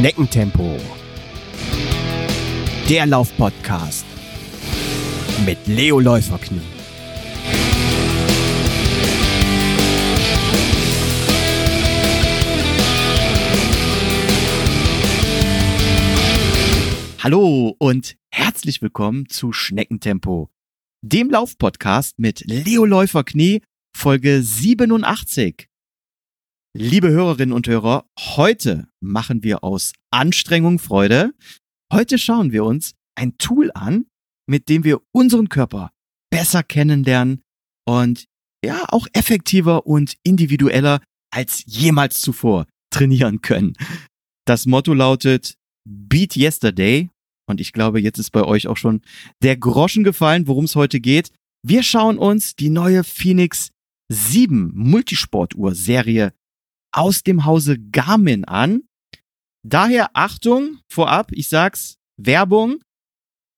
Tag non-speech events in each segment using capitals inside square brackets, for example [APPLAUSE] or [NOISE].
Schneckentempo. Der Laufpodcast mit Leo Läuferknie. Hallo und herzlich willkommen zu Schneckentempo, dem Laufpodcast mit Leo Läuferknie, Folge 87. Liebe Hörerinnen und Hörer, heute machen wir aus Anstrengung Freude. Heute schauen wir uns ein Tool an, mit dem wir unseren Körper besser kennenlernen und ja auch effektiver und individueller als jemals zuvor trainieren können. Das Motto lautet Beat Yesterday und ich glaube, jetzt ist bei euch auch schon der Groschen gefallen, worum es heute geht. Wir schauen uns die neue Phoenix 7 Multisportuhr Serie aus dem Hause Garmin an. Daher Achtung vorab, ich sag's, Werbung,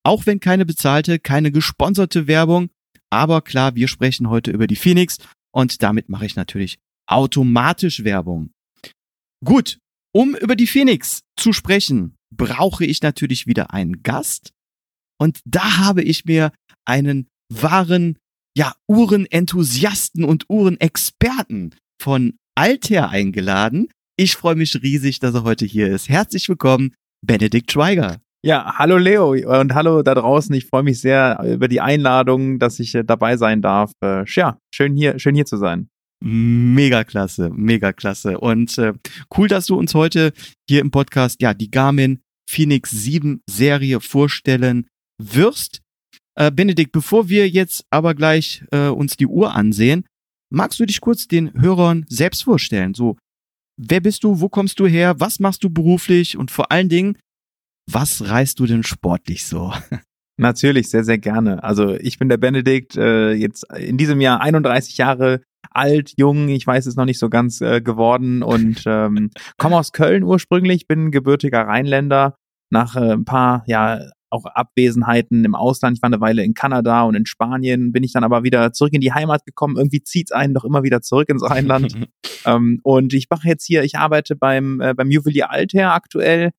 auch wenn keine bezahlte, keine gesponserte Werbung, aber klar, wir sprechen heute über die Phoenix und damit mache ich natürlich automatisch Werbung. Gut, um über die Phoenix zu sprechen, brauche ich natürlich wieder einen Gast und da habe ich mir einen wahren ja, Uhrenenthusiasten und Uhrenexperten von Alter eingeladen. Ich freue mich riesig, dass er heute hier ist. Herzlich willkommen, Benedikt Schweiger. Ja, hallo Leo und hallo da draußen. Ich freue mich sehr über die Einladung, dass ich äh, dabei sein darf. Äh, ja, schön hier, schön hier zu sein. Mega klasse, mega klasse. Und äh, cool, dass du uns heute hier im Podcast ja die Garmin Phoenix 7 Serie vorstellen wirst. Äh, Benedikt, bevor wir jetzt aber gleich äh, uns die Uhr ansehen, Magst du dich kurz den Hörern selbst vorstellen? So, wer bist du? Wo kommst du her? Was machst du beruflich? Und vor allen Dingen, was reißt du denn sportlich so? [LAUGHS] Natürlich, sehr, sehr gerne. Also ich bin der Benedikt, äh, jetzt in diesem Jahr 31 Jahre alt, jung, ich weiß es noch nicht so ganz äh, geworden und [LAUGHS] ähm, komme aus Köln ursprünglich, bin gebürtiger Rheinländer. Nach äh, ein paar ja, auch Abwesenheiten im Ausland. Ich war eine Weile in Kanada und in Spanien, bin ich dann aber wieder zurück in die Heimat gekommen. Irgendwie zieht's einen doch immer wieder zurück ins Rheinland. [LAUGHS] ähm, und ich mache jetzt hier, ich arbeite beim, äh, beim Juwelier Alter aktuell,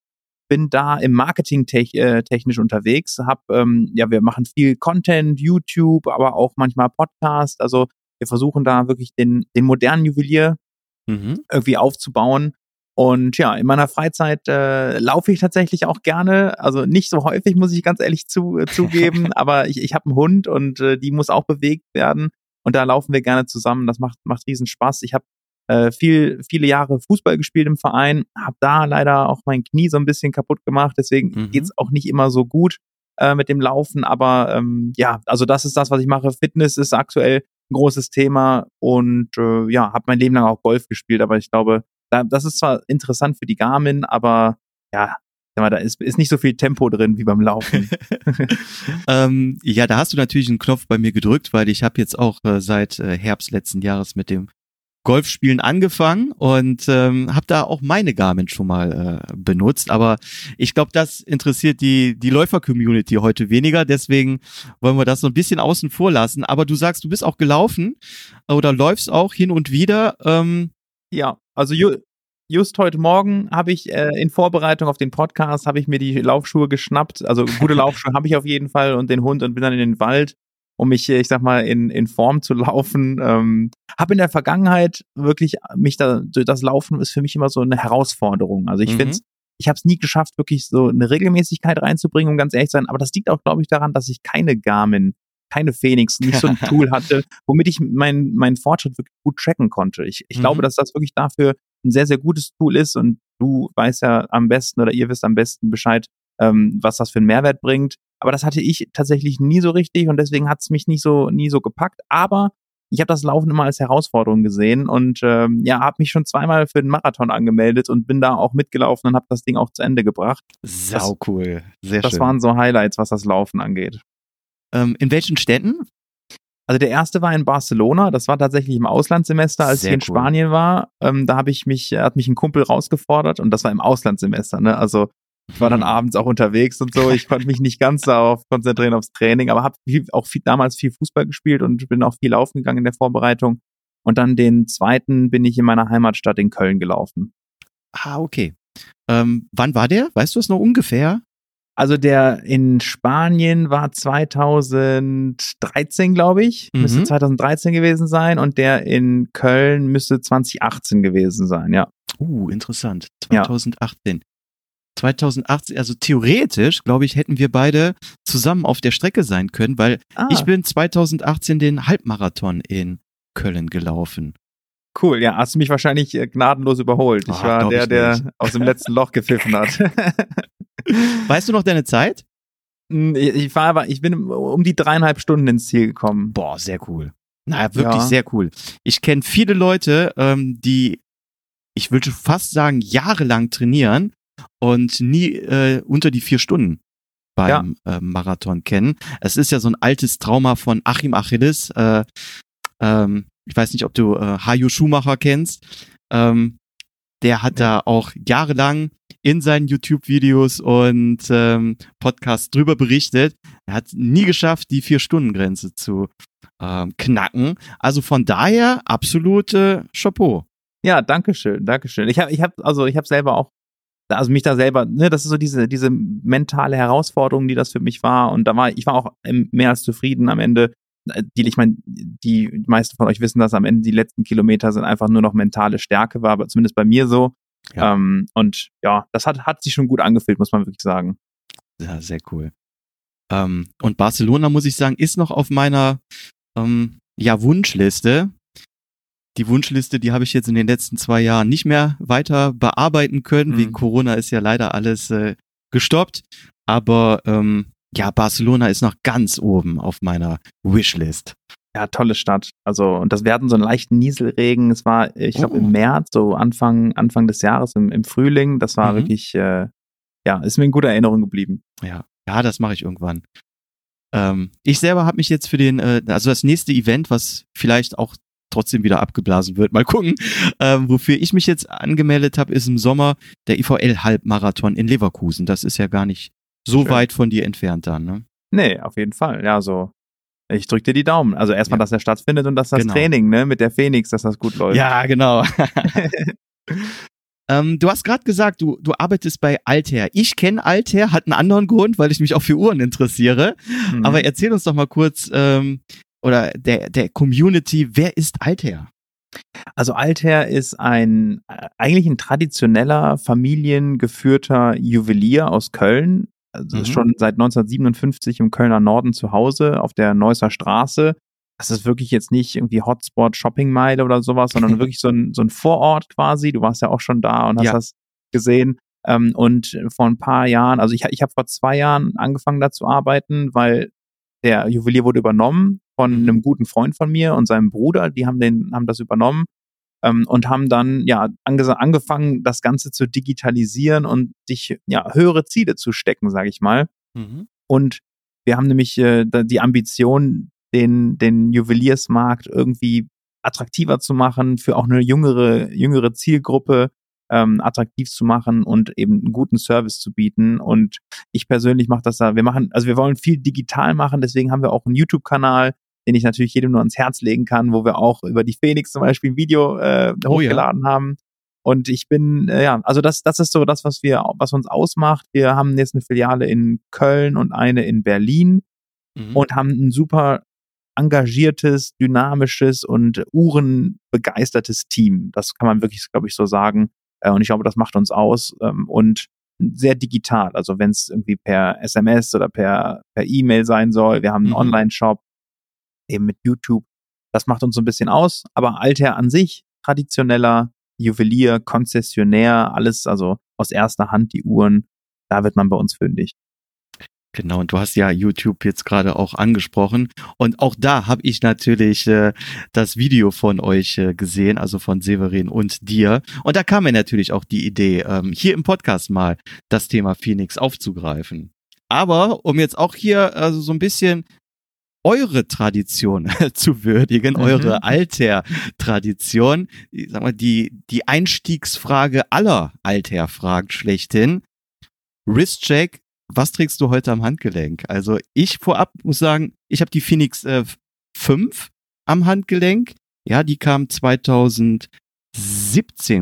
bin da im Marketing -tech, äh, technisch unterwegs, hab, ähm, ja, wir machen viel Content, YouTube, aber auch manchmal Podcast. Also wir versuchen da wirklich den, den modernen Juwelier mhm. irgendwie aufzubauen und ja, in meiner Freizeit äh, laufe ich tatsächlich auch gerne. Also nicht so häufig, muss ich ganz ehrlich zu, äh, zugeben, [LAUGHS] aber ich, ich habe einen Hund und äh, die muss auch bewegt werden. Und da laufen wir gerne zusammen. Das macht, macht riesen Spaß. Ich habe äh, viel, viele Jahre Fußball gespielt im Verein, habe da leider auch mein Knie so ein bisschen kaputt gemacht. Deswegen mhm. geht's auch nicht immer so gut äh, mit dem Laufen. Aber ähm, ja, also das ist das, was ich mache. Fitness ist aktuell ein großes Thema und äh, ja, habe mein Leben lang auch Golf gespielt, aber ich glaube, das ist zwar interessant für die Garmin, aber ja, da ist, ist nicht so viel Tempo drin wie beim Laufen. [LAUGHS] ähm, ja, da hast du natürlich einen Knopf bei mir gedrückt, weil ich habe jetzt auch äh, seit äh, Herbst letzten Jahres mit dem Golfspielen angefangen und ähm, habe da auch meine Garmin schon mal äh, benutzt. Aber ich glaube, das interessiert die, die Läufer-Community heute weniger. Deswegen wollen wir das so ein bisschen außen vor lassen. Aber du sagst, du bist auch gelaufen oder läufst auch hin und wieder. Ähm, ja, also ju just heute Morgen habe ich äh, in Vorbereitung auf den Podcast habe ich mir die Laufschuhe geschnappt. Also gute Laufschuhe habe ich auf jeden Fall und den Hund und bin dann in den Wald, um mich, ich sag mal, in, in Form zu laufen. Ähm, habe in der Vergangenheit wirklich mich da, das Laufen ist für mich immer so eine Herausforderung. Also ich mhm. finde ich habe es nie geschafft, wirklich so eine Regelmäßigkeit reinzubringen, um ganz ehrlich zu sein. Aber das liegt auch, glaube ich, daran, dass ich keine Garmin keine Phoenix, nicht so ein [LAUGHS] Tool hatte, womit ich meinen mein Fortschritt wirklich gut tracken konnte. Ich, ich mhm. glaube, dass das wirklich dafür ein sehr, sehr gutes Tool ist und du weißt ja am besten oder ihr wisst am besten Bescheid, ähm, was das für einen Mehrwert bringt. Aber das hatte ich tatsächlich nie so richtig und deswegen hat es mich nicht so, nie so gepackt. Aber ich habe das Laufen immer als Herausforderung gesehen und ähm, ja, habe mich schon zweimal für den Marathon angemeldet und bin da auch mitgelaufen und habe das Ding auch zu Ende gebracht. Sau cool, sehr das schön. Das waren so Highlights, was das Laufen angeht. Ähm, in welchen Städten? Also der erste war in Barcelona, das war tatsächlich im Auslandssemester, als Sehr ich in cool. Spanien war. Ähm, da habe ich mich, hat mich ein Kumpel rausgefordert und das war im Auslandssemester, ne? Also ich war dann mhm. abends auch unterwegs und so. Ich konnte mich nicht ganz darauf konzentrieren aufs Training, aber habe auch viel, damals viel Fußball gespielt und bin auch viel laufen gegangen in der Vorbereitung. Und dann den zweiten bin ich in meiner Heimatstadt in Köln gelaufen. Ah, okay. Ähm, wann war der? Weißt du es noch ungefähr? Also der in Spanien war 2013, glaube ich. Mhm. Müsste 2013 gewesen sein. Und der in Köln müsste 2018 gewesen sein, ja. Uh, interessant. Ja. 2018. 2018, also theoretisch, glaube ich, hätten wir beide zusammen auf der Strecke sein können, weil Ah, ich bin 2018 den Halbmarathon in Köln gelaufen. cool. Ja, hast du mich wahrscheinlich äh, gnadenlos überholt. Ich Ah, war der, ich der aus dem letzten Loch gepfiffen hat. [LAUGHS] [LAUGHS] [LAUGHS] Weißt du noch deine Zeit? Mm, ich war aber, ich bin um die dreieinhalb Stunden ins Ziel gekommen. Boah, sehr cool. Naja, wirklich Ja. sehr cool. Ich kenne viele Leute, ähm, die, ich würde fast sagen, jahrelang trainieren und nie äh, unter die vier Stunden beim ähm, Marathon kennen. Es ist ja so ein altes Trauma von Achim Achilles. Äh, ähm, ich weiß nicht, ob du äh, Hajo Schumacher kennst. Ähm, der hat da auch jahrelang in seinen YouTube-Videos und ähm, Podcasts drüber berichtet. Er hat nie geschafft, die Vier-Stunden-Grenze zu ähm, knacken. Also von daher absolute Chapeau. Ja, danke schön, danke schön. Ich habe, ich habe, also ich habe selber auch, also mich da selber, ne, das ist so diese diese mentale Herausforderung, die das für mich war. Und da war ich war auch mehr als zufrieden am Ende. Äh, Die, ich meine, die meisten von euch wissen, dass am Ende die letzten Kilometer sind einfach nur noch mentale Stärke war, aber zumindest bei mir so. Ja. Ähm, und ja, das hat hat sich schon gut angefühlt, muss man wirklich sagen. Ja, sehr cool. Ähm, und Barcelona, muss ich sagen, ist noch auf meiner ähm, ja, Wunschliste. Die Wunschliste, die habe ich jetzt in den letzten zwei Jahren nicht mehr weiter bearbeiten können. Mhm. Wegen Corona ist ja leider alles äh, gestoppt. Aber ähm, ja, Barcelona ist noch ganz oben auf meiner Wishlist. Ja, tolle Stadt. Also, und das wir hatten so einen leichten Nieselregen. Es war, ich glaube, Oh. im März, so Anfang, Anfang des Jahres, im, im Frühling. Das war Mhm. wirklich, äh, ja, ist mir in guter Erinnerung geblieben. Ja, ja, das mache ich irgendwann. Ähm, ich selber habe mich jetzt für den, äh, also das nächste Event, was vielleicht auch trotzdem wieder abgeblasen wird, [LAUGHS] mal gucken. Ähm, wofür ich mich jetzt angemeldet habe, ist im Sommer der IVL-Halbmarathon in Leverkusen. Das ist ja gar nicht so Schön. weit von dir entfernt dann, ne? Nee, auf jeden Fall. Ja, so. Ich drück dir die Daumen. Also erstmal, Ja. dass er stattfindet und dass das Genau. Training, ne, mit der Phoenix, dass das gut läuft. Ja, genau. [LAUGHS] ähm, du hast gerade gesagt, du, du arbeitest bei Altair. Ich kenne Altair, hat einen anderen Grund, weil ich mich auch für Uhren interessiere. Mhm. Aber erzähl uns doch mal kurz, ähm, oder der, der Community, wer ist Altair? Also Altair ist ein äh, eigentlich ein traditioneller familiengeführter Juwelier aus Köln. Also ist Mhm. schon seit 1957 im Kölner Norden zu Hause auf der Neusser Straße. Das ist wirklich jetzt nicht irgendwie Hotspot Shoppingmeile oder sowas, sondern [LAUGHS] wirklich so ein, so ein Vorort quasi. Du warst ja auch schon da und hast Ja. das gesehen. Ähm, und vor ein paar Jahren, also ich, ich habe vor zwei Jahren angefangen da zu arbeiten, weil der Juwelier wurde übernommen von Mhm. einem guten Freund von mir und seinem Bruder. Die haben den, haben das übernommen ähm, und haben dann ja ange angefangen, das Ganze zu digitalisieren und sich ja höhere Ziele zu stecken, sage ich mal. Mhm. Und wir haben nämlich äh, die Ambition, den, den Juweliersmarkt irgendwie attraktiver zu machen, für auch eine jüngere, jüngere Zielgruppe ähm, attraktiv zu machen und eben einen guten Service zu bieten. Und ich persönlich mache das da, wir machen, also wir wollen viel digital machen, deswegen haben wir auch einen YouTube-Kanal, den ich natürlich jedem nur ans Herz legen kann, wo wir auch über die Phoenix zum Beispiel ein Video äh, Oh ja. hochgeladen haben. Und ich bin, äh, ja, also das, das ist so das, was wir, was uns ausmacht. Wir haben jetzt eine Filiale in Köln und eine in Berlin Mhm. und haben ein super engagiertes, dynamisches und uhrenbegeistertes Team. Das kann man wirklich, glaube ich, so sagen. Äh, Und ich glaube, das macht uns aus. ähm, Und sehr digital. Also wenn es irgendwie per SMS oder per per E-Mail sein soll. Wir haben einen Mhm. Online-Shop eben mit YouTube. Das macht uns so ein bisschen aus. Aber Alter an sich traditioneller Juwelier, Konzessionär, alles also aus erster Hand die Uhren. Da wird man bei uns fündig. Genau, und du hast ja YouTube jetzt gerade auch angesprochen. Und auch da habe ich natürlich äh, das Video von euch äh, gesehen, also von Severin und dir. Und da kam mir natürlich auch die Idee, ähm, hier im Podcast mal das Thema Phoenix aufzugreifen. Aber um jetzt auch hier also so ein bisschen eure Tradition [LAUGHS] zu würdigen, Mhm. eure Alter-Tradition, ich sag mal, die, die Einstiegsfrage aller Alter-Fragen schlechthin. Wristcheck, was trägst du heute am Handgelenk? Also ich vorab muss sagen, ich habe die Phoenix äh, 5 am Handgelenk. Ja, die kam 2017,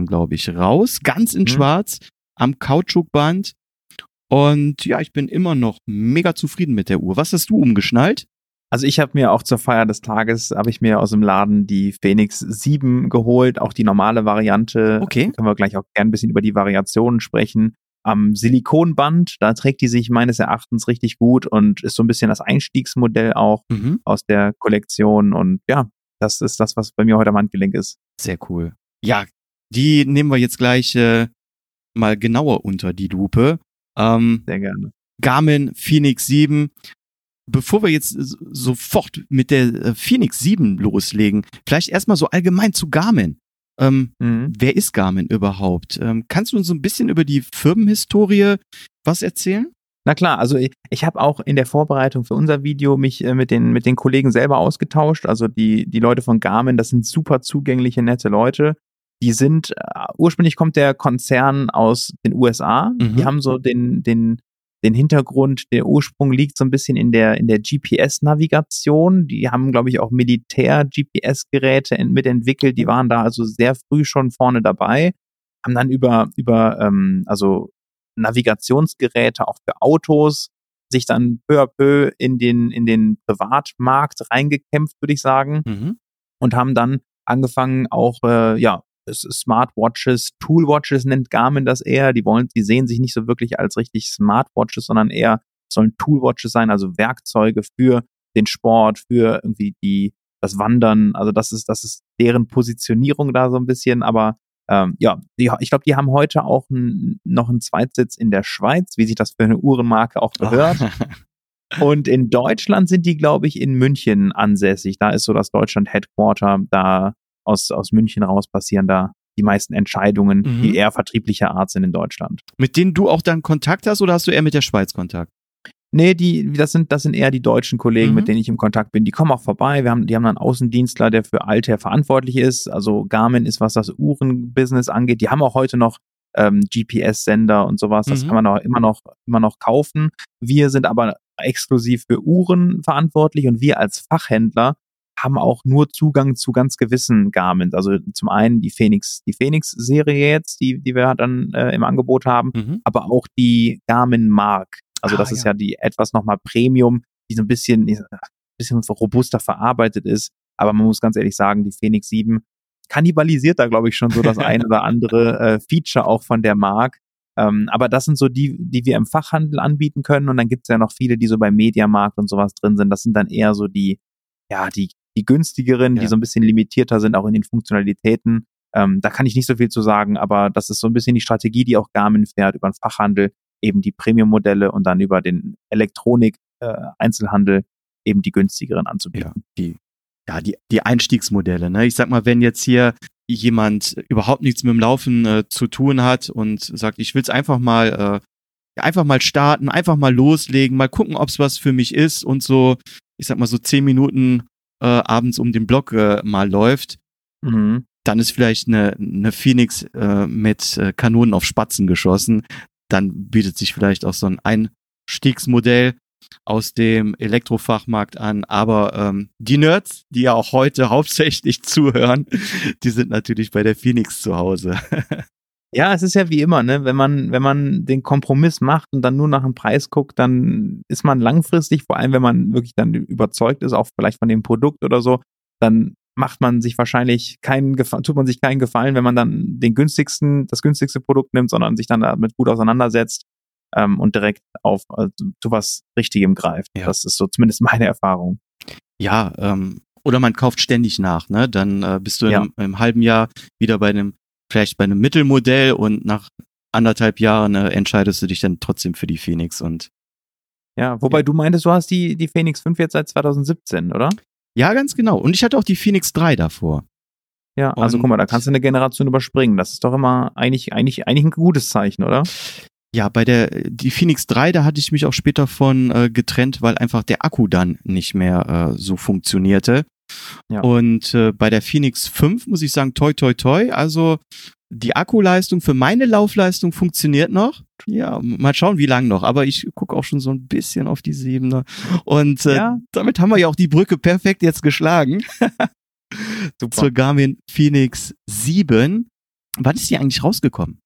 glaube ich, raus, ganz in Mhm. schwarz. am Kautschukband. Und ja, ich bin immer noch mega zufrieden mit der Uhr. Was hast du umgeschnallt? Also ich habe mir auch zur Feier des Tages, habe ich mir aus dem Laden die Phoenix 7 geholt, auch die normale Variante. Okay. Können wir gleich auch gern ein bisschen über die Variationen sprechen. Am Silikonband, da trägt die sich meines Erachtens richtig gut und ist so ein bisschen das Einstiegsmodell auch Mhm. aus der Kollektion. Und ja, das ist das, was bei mir heute am Handgelenk ist. Sehr cool. Ja, die nehmen wir jetzt gleich äh, mal genauer unter die Lupe. Ähm, Sehr gerne. Garmin Phoenix 7. Bevor wir jetzt sofort mit der äh, Phoenix 7 loslegen, vielleicht erstmal so allgemein zu Garmin. Ähm, Mhm. wer ist Garmin überhaupt? Ähm, kannst du uns so ein bisschen über die Firmenhistorie was erzählen? Na klar, also ich, ich habe auch in der Vorbereitung für unser Video mich äh, mit den mit den Kollegen selber ausgetauscht. Also die die Leute von Garmin, das sind super zugängliche nette Leute. Die sind äh, ursprünglich kommt der Konzern aus den USA. Mhm. Die haben so den den den Hintergrund, der Ursprung liegt so ein bisschen in der in der GPS-Navigation. Die haben, glaube ich, auch Militär-GPS-Geräte mitentwickelt. Die waren da also sehr früh schon vorne dabei. Haben dann über über ähm, also Navigationsgeräte auch für Autos sich dann peu à peu in den in den Privatmarkt reingekämpft, würde ich sagen Mhm. und haben dann angefangen auch äh, ja Smartwatches, Toolwatches nennt Garmin das eher. Die wollen, die sehen sich nicht so wirklich als richtig Smartwatches, sondern eher sollen Toolwatches sein, also Werkzeuge für den Sport, für irgendwie die das Wandern. Also das ist das ist deren Positionierung da so ein bisschen. Aber ähm, ja, die, ich glaube, die haben heute auch n, noch einen Zweitsitz in der Schweiz, wie sich das für eine Uhrenmarke auch gehört. [LAUGHS] Und in Deutschland sind die, glaube ich, in München ansässig. Da ist so das Deutschland-Headquarter. Da aus, aus München raus passieren da die meisten Entscheidungen, Mhm. die eher vertrieblicher Art sind in Deutschland. mit denen du auch dann Kontakt hast oder hast du eher mit der Schweiz Kontakt? Nee, die, das sind, das sind eher die deutschen Kollegen, Mhm. mit denen ich im Kontakt bin. Die kommen auch vorbei. Wir haben, die haben einen Außendienstler, der für Altair verantwortlich ist. Also Garmin ist, was das Uhrenbusiness angeht. Die haben auch heute noch ähm, GPS-Sender und sowas. Das Mhm. kann man auch immer noch, immer noch kaufen. Wir sind aber exklusiv für Uhren verantwortlich und wir als Fachhändler haben auch nur Zugang zu ganz gewissen Garmin. Also zum einen die Phoenix, die Phoenix-Serie jetzt, die, die wir dann äh, im Angebot haben Mhm. aber auch die Garmin Mark. Also Ah, das ist ja. ja die etwas nochmal Premium, die so ein bisschen, ein bisschen robuster verarbeitet ist. Aber man muss ganz ehrlich sagen, die Phoenix 7 kannibalisiert da, glaube ich, schon so das [LAUGHS] ein oder andere äh, Feature auch von der Mark. Ähm, aber das sind so die, die wir im Fachhandel anbieten können. Und dann gibt es ja noch viele, die so beim Mediamarkt und sowas drin sind. Das sind dann eher so die, ja, die, die günstigeren, Ja. die so ein bisschen limitierter sind, auch in den Funktionalitäten. Ähm, da kann ich nicht so viel zu sagen, aber das ist so ein bisschen die Strategie, die auch Garmin fährt über den Fachhandel, eben die Premium-Modelle und dann über den Elektronik-Einzelhandel eben die günstigeren Ja, anzubieten. die, ja, die, die Einstiegsmodelle. Ne? Ich sag mal, wenn jetzt hier jemand überhaupt nichts mit dem Laufen äh, zu tun hat und sagt, ich will's einfach mal, äh, einfach mal starten, einfach mal loslegen, mal gucken, ob's was für mich ist und so, ich sag mal, so zehn Minuten äh, abends um den Block äh, mal läuft, Mhm. dann ist vielleicht eine, eine Phoenix äh, mit äh, Kanonen auf Spatzen geschossen. Dann bietet sich vielleicht auch so ein Einstiegsmodell aus dem Elektrofachmarkt an. Aber ähm, die Nerds, die ja auch heute [LAUGHS] hauptsächlich zuhören, die sind natürlich bei der Phoenix zu Hause. [LAUGHS] Ja, es ist ja wie immer, ne? Wenn man, wenn man den Kompromiss macht und dann nur nach dem Preis guckt, dann ist man langfristig, vor allem wenn man wirklich dann überzeugt ist, auch vielleicht von dem Produkt oder so, dann macht man sich wahrscheinlich keinen Gefallen, tut man sich keinen Gefallen, wenn man dann den günstigsten, das günstigste Produkt nimmt, sondern sich dann damit gut auseinandersetzt ähm, und direkt auf äh, zu was Richtigem greift. Ja. Das ist so zumindest meine Erfahrung. ja, ähm, oder man kauft ständig nach, ne? Dann äh, bist du Ja. einem, im halben Jahr wieder bei einem, vielleicht bei einem Mittelmodell und nach anderthalb Jahren äh, entscheidest du dich dann trotzdem für die Phoenix und Ja, wobei du meintest, du hast die, die Phoenix 5 jetzt seit 2017, oder? ja, ganz genau. Und ich hatte auch die Phoenix 3 davor. Ja, also Und- guck mal, da kannst du eine Generation überspringen. Das ist doch immer eigentlich, eigentlich, eigentlich ein gutes Zeichen, oder? Ja, bei der die Phoenix 3, da hatte ich mich auch später von äh, getrennt, weil einfach der Akku dann nicht mehr äh, so funktionierte. Ja. Und äh, bei der Phoenix 5 muss ich sagen, toi toi toi, also die Akkuleistung für meine Laufleistung funktioniert noch. Ja, mal schauen, wie lang noch. Aber ich gucke auch schon so ein bisschen auf die Siebener. Und äh, Ja. damit haben wir ja auch die Brücke perfekt jetzt geschlagen Super. zur Garmin Phoenix 7. Wann ist die eigentlich rausgekommen?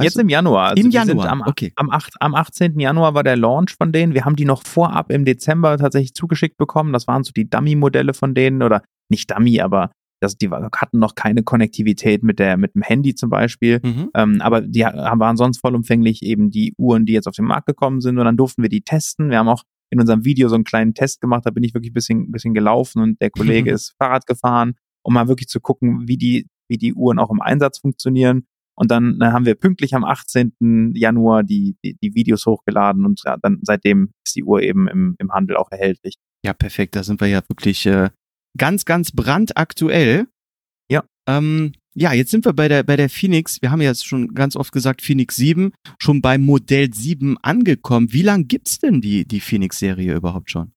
Jetzt im Januar. Also Im Januar, am, okay. Am, 8, am 18. Januar war der Launch von denen. Wir haben die noch vorab im Dezember tatsächlich zugeschickt bekommen. Das waren so die Dummy-Modelle von denen oder nicht Dummy, aber das, die hatten noch keine Konnektivität mit der mit dem Handy zum Beispiel, mhm. ähm, aber die waren sonst vollumfänglich eben die Uhren, die jetzt auf den Markt gekommen sind und dann durften wir die testen. Wir haben auch in unserem Video so einen kleinen Test gemacht, da bin ich wirklich ein bisschen, bisschen gelaufen und der Kollege [LAUGHS] ist Fahrrad gefahren, um mal wirklich zu gucken, wie die, wie die Uhren auch im Einsatz funktionieren. Und dann, dann haben wir pünktlich am 18. Januar die, die, die Videos hochgeladen und ja, dann seitdem ist die Uhr eben im, im Handel auch erhältlich. Ja, perfekt. Da sind wir ja wirklich äh, ganz, ganz brandaktuell. Ja. Ähm, ja, jetzt sind wir bei der, bei der Phoenix. Wir haben ja jetzt schon ganz oft gesagt, Phoenix 7, schon beim Modell 7 angekommen. Wie lange gibt's denn die, die Phoenix-Serie überhaupt schon?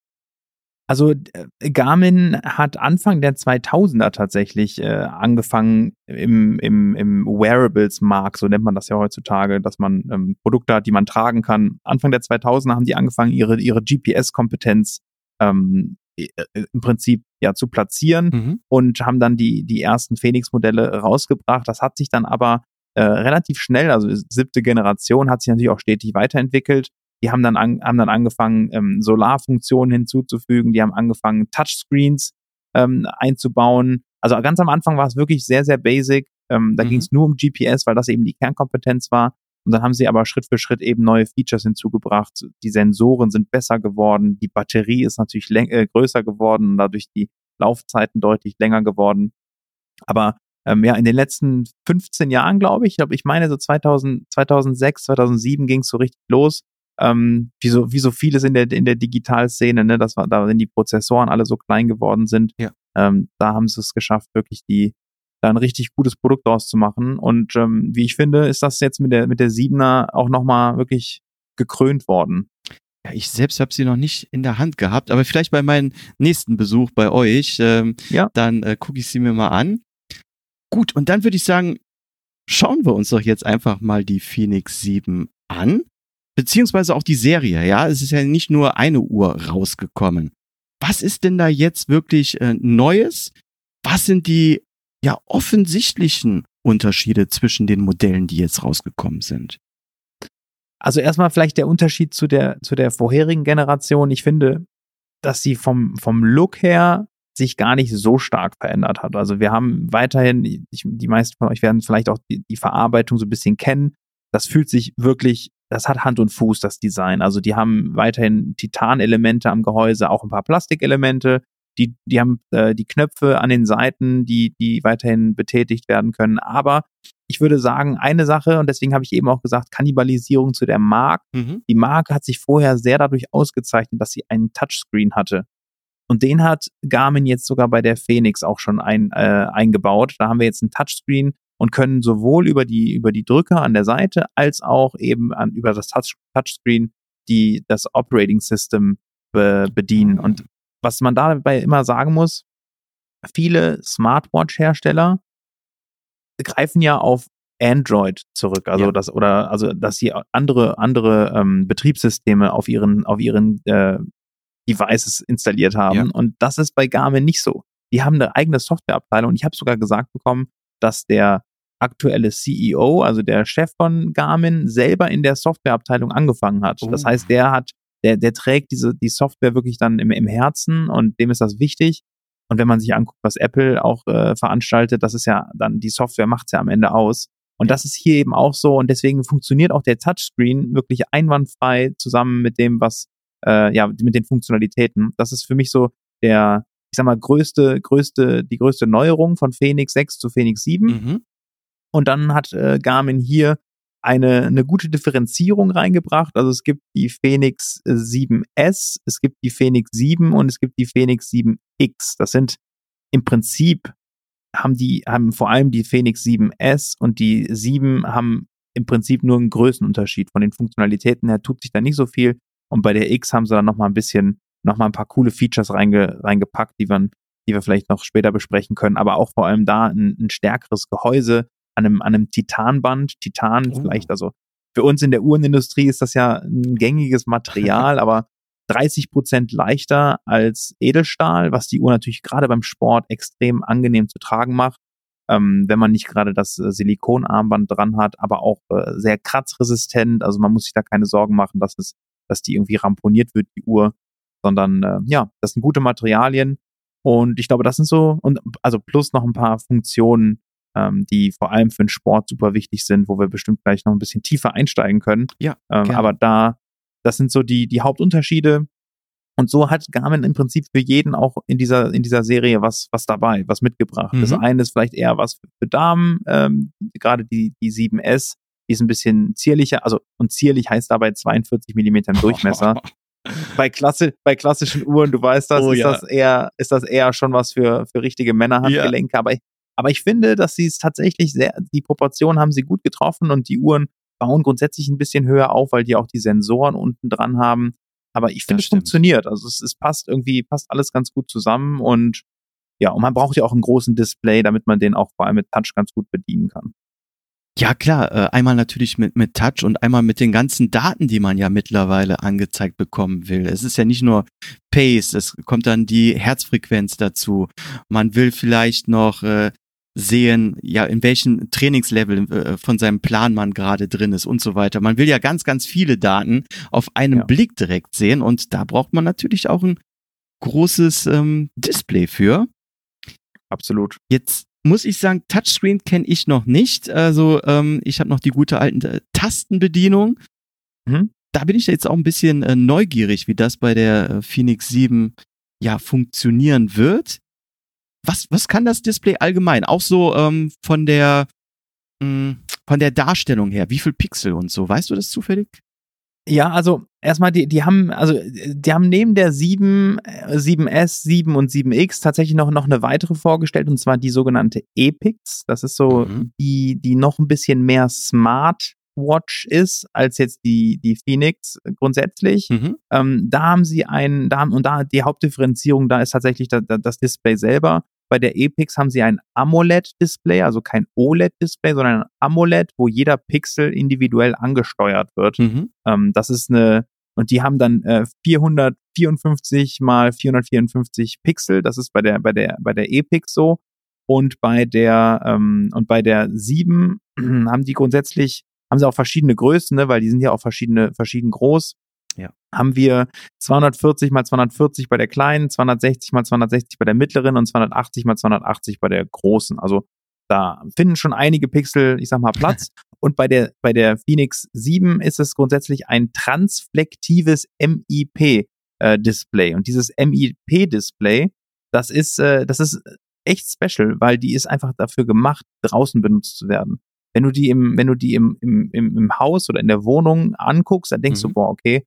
Also äh, Garmin hat Anfang der 2000er tatsächlich äh, angefangen im, im, im Wearables-Markt, so nennt man das ja heutzutage, dass man ähm, Produkte hat, die man tragen kann. Anfang der 2000er haben die angefangen, ihre, ihre GPS-Kompetenz ähm, äh, im Prinzip ja zu platzieren mhm. und haben dann die, die ersten Phoenix-Modelle rausgebracht. Das hat sich dann aber äh, relativ schnell, also siebte Generation, hat sich natürlich auch stetig weiterentwickelt. Die haben dann, an, haben dann angefangen, ähm, Solarfunktionen hinzuzufügen, die haben angefangen, Touchscreens ähm, einzubauen. Also ganz am Anfang war es wirklich sehr, sehr basic. Ähm, da mhm. ging es nur um GPS, weil das eben die Kernkompetenz war. Und dann haben sie aber Schritt für Schritt eben neue Features hinzugebracht. Die Sensoren sind besser geworden, die Batterie ist natürlich äh, größer geworden und dadurch die Laufzeiten deutlich länger geworden. Aber ähm, ja, in den letzten 15 Jahren, glaube ich, glaube ich meine so 2000, 2006, 2007 ging es so richtig los. Ähm, wie, so, wie so vieles in der, in der Digitalszene, ne, dass da wenn die Prozessoren alle so klein geworden sind, ja. ähm, da haben sie es geschafft, wirklich die, da ein richtig gutes Produkt draus zu machen. Und ähm, wie ich finde, ist das jetzt mit der mit der Siebener auch nochmal wirklich gekrönt worden. Ja, ich selbst habe sie noch nicht in der Hand gehabt, aber vielleicht bei meinem nächsten Besuch bei euch, ähm, ja. dann äh, gucke ich sie mir mal an. Gut, und dann würde ich sagen, schauen wir uns doch jetzt einfach mal die Phoenix 7 an, beziehungsweise auch die Serie. Ja, es ist ja nicht nur eine Uhr rausgekommen. Was ist denn da jetzt wirklich äh, Neues? Was sind die ja offensichtlichen Unterschiede zwischen den Modellen, die jetzt rausgekommen sind? Also erstmal vielleicht der Unterschied zu der, zu der vorherigen Generation. Ich finde, dass sie vom, vom Look her sich gar nicht so stark verändert hat. Also wir haben weiterhin, ich, die meisten von euch werden vielleicht auch die, die Verarbeitung so ein bisschen kennen. Das fühlt sich wirklich, das hat Hand und Fuß, das Design. Also die haben weiterhin Titanelemente am Gehäuse, auch ein paar Plastikelemente die, die haben äh, die Knöpfe an den Seiten, die, die weiterhin betätigt werden können. Aber ich würde sagen, eine Sache, und deswegen habe ich eben auch gesagt, Kannibalisierung zu der Mark. Mhm. Die Mark hat sich vorher sehr dadurch ausgezeichnet, dass sie einen Touchscreen hatte. Und den hat Garmin jetzt sogar bei der Phoenix auch schon ein, äh, eingebaut. Da haben wir jetzt einen Touchscreen und können sowohl über die, über die Drücker an der Seite als auch eben an, über das Touch, Touchscreen die, das Operating System be, bedienen. Und was man dabei immer sagen muss, viele Smartwatch-Hersteller greifen ja auf Android zurück, also ja. das oder also dass sie andere andere ähm, Betriebssysteme auf ihren auf ihren äh, Devices installiert haben ja. und das ist bei Garmin nicht so. Die haben eine eigene Softwareabteilung und ich habe sogar gesagt bekommen, dass der aktuelle CEO, also der Chef von Garmin, selber in der Softwareabteilung angefangen hat. Oh. Das heißt, der hat der, der trägt diese, die Software wirklich dann im, im Herzen und dem ist das wichtig. Und wenn man sich anguckt, was Apple auch äh, veranstaltet, das ist ja dann, die Software macht's ja am Ende aus. Und das ist hier eben auch so und deswegen funktioniert auch der Touchscreen wirklich einwandfrei zusammen mit dem, was, äh, ja, mit den Funktionalitäten. Das ist für mich so der, ich sag mal, größte, größte, die größte Neuerung von Phoenix 6 zu Phoenix 7. Mhm. Und dann hat äh, Garmin hier eine, eine gute Differenzierung reingebracht. Also es gibt die Phoenix 7S, es gibt die Phoenix 7 und es gibt die Phoenix 7X. Das sind im Prinzip haben die, haben vor allem die Phoenix 7S und die 7 haben im Prinzip nur einen Größenunterschied. Von den Funktionalitäten her tut sich da nicht so viel. Und bei der X haben sie dann nochmal ein bisschen, nochmal ein paar coole Features reinge, reingepackt, die wir, die wir vielleicht noch später besprechen können. Aber auch vor allem da ein, ein stärkeres Gehäuse, an einem, an einem Titanband. Titan oh. vielleicht, also für uns in der Uhrenindustrie ist das ja ein gängiges Material, [LAUGHS] aber 30 Prozent leichter als Edelstahl, was die Uhr natürlich gerade beim Sport extrem angenehm zu tragen macht. ähm, wenn man nicht gerade das äh, Silikonarmband dran hat, aber auch äh, sehr kratzresistent. Also man muss sich da keine Sorgen machen, dass es, dass die irgendwie ramponiert wird, die Uhr, sondern äh, ja, das sind gute Materialien. Und ich glaube, das sind so, und also plus noch ein paar Funktionen, ähm, die vor allem für den Sport super wichtig sind, wo wir bestimmt gleich noch ein bisschen tiefer einsteigen können. Ja. Ähm, aber da, das sind so die, die Hauptunterschiede. Und so hat Garmin im Prinzip für jeden auch in dieser, in dieser Serie was, was dabei, was mitgebracht. Mhm. Das eine ist vielleicht eher was für Damen, ähm, gerade die, die 7S, die ist ein bisschen zierlicher, also, und zierlich heißt dabei 42 Millimeter im [LAUGHS] Durchmesser. bei, Klasse, bei klassischen Uhren, du weißt das, oh, ist ja. das eher, ist das eher schon was für, für richtige Männerhandgelenke. Ja. Aber, aber ich finde, dass sie es tatsächlich sehr, die Proportionen haben sie gut getroffen und die Uhren bauen grundsätzlich ein bisschen höher auf, weil die auch die Sensoren unten dran haben. Aber ich finde, es funktioniert. Also es, es passt irgendwie, passt alles ganz gut zusammen und ja, und man braucht ja auch einen großen Display, damit man den auch vor allem mit Touch ganz gut bedienen kann. Ja, klar, äh, einmal natürlich mit, mit Touch und einmal mit den ganzen Daten, die man ja mittlerweile angezeigt bekommen will. Es ist ja nicht nur Pace, es kommt dann die Herzfrequenz dazu. Man will vielleicht noch äh, sehen, ja, in welchem Trainingslevel äh, von seinem Plan man gerade drin ist und so weiter. Man will ja ganz, ganz viele Daten auf einen ja. Blick direkt sehen und da braucht man natürlich auch ein großes ähm, Display für. Absolut. Jetzt muss ich sagen, Touchscreen kenne ich noch nicht. Also ähm, ich habe noch die gute alten äh, Tastenbedienung. Mhm. Da bin ich jetzt auch ein bisschen äh, neugierig, wie das bei der äh, Phoenix 7 ja funktionieren wird was, was kann das Display allgemein? Auch so ähm, von der mh, hm, von der Darstellung her, wie viel Pixel und so, weißt du das zufällig? Ja, also erstmal, die, die haben, also die haben neben der 7, 7S, 7 und 7X tatsächlich noch, noch eine weitere vorgestellt, und zwar die sogenannte Epix. Das ist so mhm. die, die noch ein bisschen mehr Smart Watch ist als jetzt die, die Phoenix grundsätzlich. Mhm. Ähm, da haben sie einen, da haben, und da die Hauptdifferenzierung da ist tatsächlich da, da, das Display selber. Bei der Epix haben sie ein AMOLED-Display, also kein OLED-Display, sondern ein AMOLED, wo jeder Pixel individuell angesteuert wird. Mhm. Ähm, das ist eine, und die haben dann äh, 454 mal 454 Pixel. Das ist bei der, bei der, bei der Epix so. Und bei der, ähm, und bei der 7 [CLEARS THROAT] haben die grundsätzlich haben sie auch verschiedene Größen, ne, weil die sind ja auch verschiedene, verschieden groß. Ja. Haben wir 240 mal 240 bei der kleinen, 260 mal 260 bei der mittleren und 280 mal 280 bei der großen. Also da finden schon einige Pixel, ich sag mal, Platz. [LAUGHS] und bei der, bei der Phoenix 7 ist es grundsätzlich ein transflektives MIP-Display. Äh, und dieses MIP-Display, das ist, äh, das ist echt special, weil die ist einfach dafür gemacht, draußen benutzt zu werden. Wenn du die im, wenn du die im, im, im Haus oder in der Wohnung anguckst, dann denkst mhm. du, boah, okay,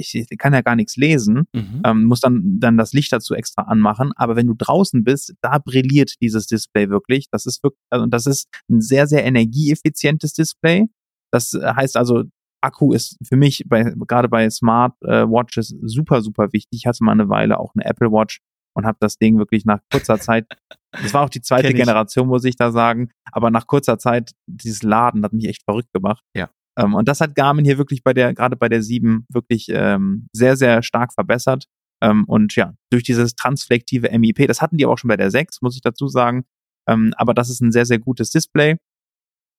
ich, ich kann ja gar nichts lesen, mhm. ähm, muss dann, dann das Licht dazu extra anmachen. Aber wenn du draußen bist, da brilliert dieses Display wirklich. Das ist wirklich, also das ist ein sehr, sehr energieeffizientes Display. Das heißt also, Akku ist für mich bei, gerade bei Smart äh, Watches super, super wichtig. Ich hatte mal eine Weile auch eine Apple Watch und habe das Ding wirklich nach kurzer Zeit, das war auch die zweite Generation, muss ich da sagen, aber nach kurzer Zeit, dieses Laden hat mich echt verrückt gemacht. Ja. Ähm, und das hat Garmin hier wirklich bei der, gerade bei der 7 wirklich ähm, sehr, sehr stark verbessert. Ähm, und ja, durch dieses transflektive MIP, das hatten die auch schon bei der 6, muss ich dazu sagen. Ähm, aber das ist ein sehr, sehr gutes Display.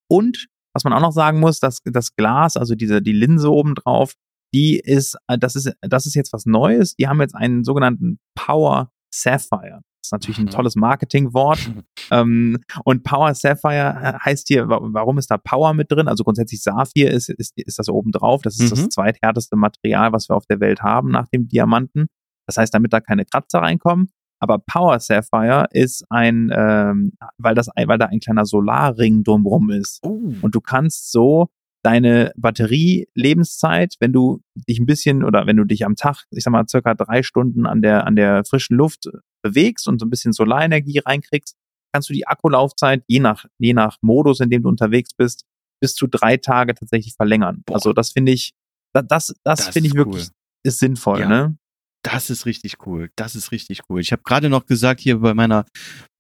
Und was man auch noch sagen muss, dass das Glas, also diese, die Linse oben drauf, die ist, äh, das ist, das ist jetzt was Neues. Die haben jetzt einen sogenannten Power Sapphire. Das ist natürlich ein tolles Marketingwort. [LAUGHS] ähm, und Power Sapphire heißt hier, warum ist da Power mit drin? Also grundsätzlich Saphir ist, ist, ist das oben drauf. Das ist mhm. das zweithärteste Material, was wir auf der Welt haben nach dem Diamanten. Das heißt, damit da keine Kratzer reinkommen. Aber Power Sapphire ist ein, ähm, weil das, weil da ein kleiner Solarring drumrum ist. Oh. Und du kannst so deine Batterielebenszeit, wenn du dich ein bisschen oder wenn du dich am Tag, ich sag mal, circa drei Stunden an der, an der frischen Luft bewegst und so ein bisschen Solarenergie reinkriegst, kannst du die Akkulaufzeit je nach, je nach Modus, in dem du unterwegs bist, bis zu drei Tage tatsächlich verlängern. Boah. Also das finde ich, das, das, das finde ich cool. wirklich, ist sinnvoll, ja. ne? Das ist richtig cool. Das ist richtig cool. Ich habe gerade noch gesagt, hier bei meiner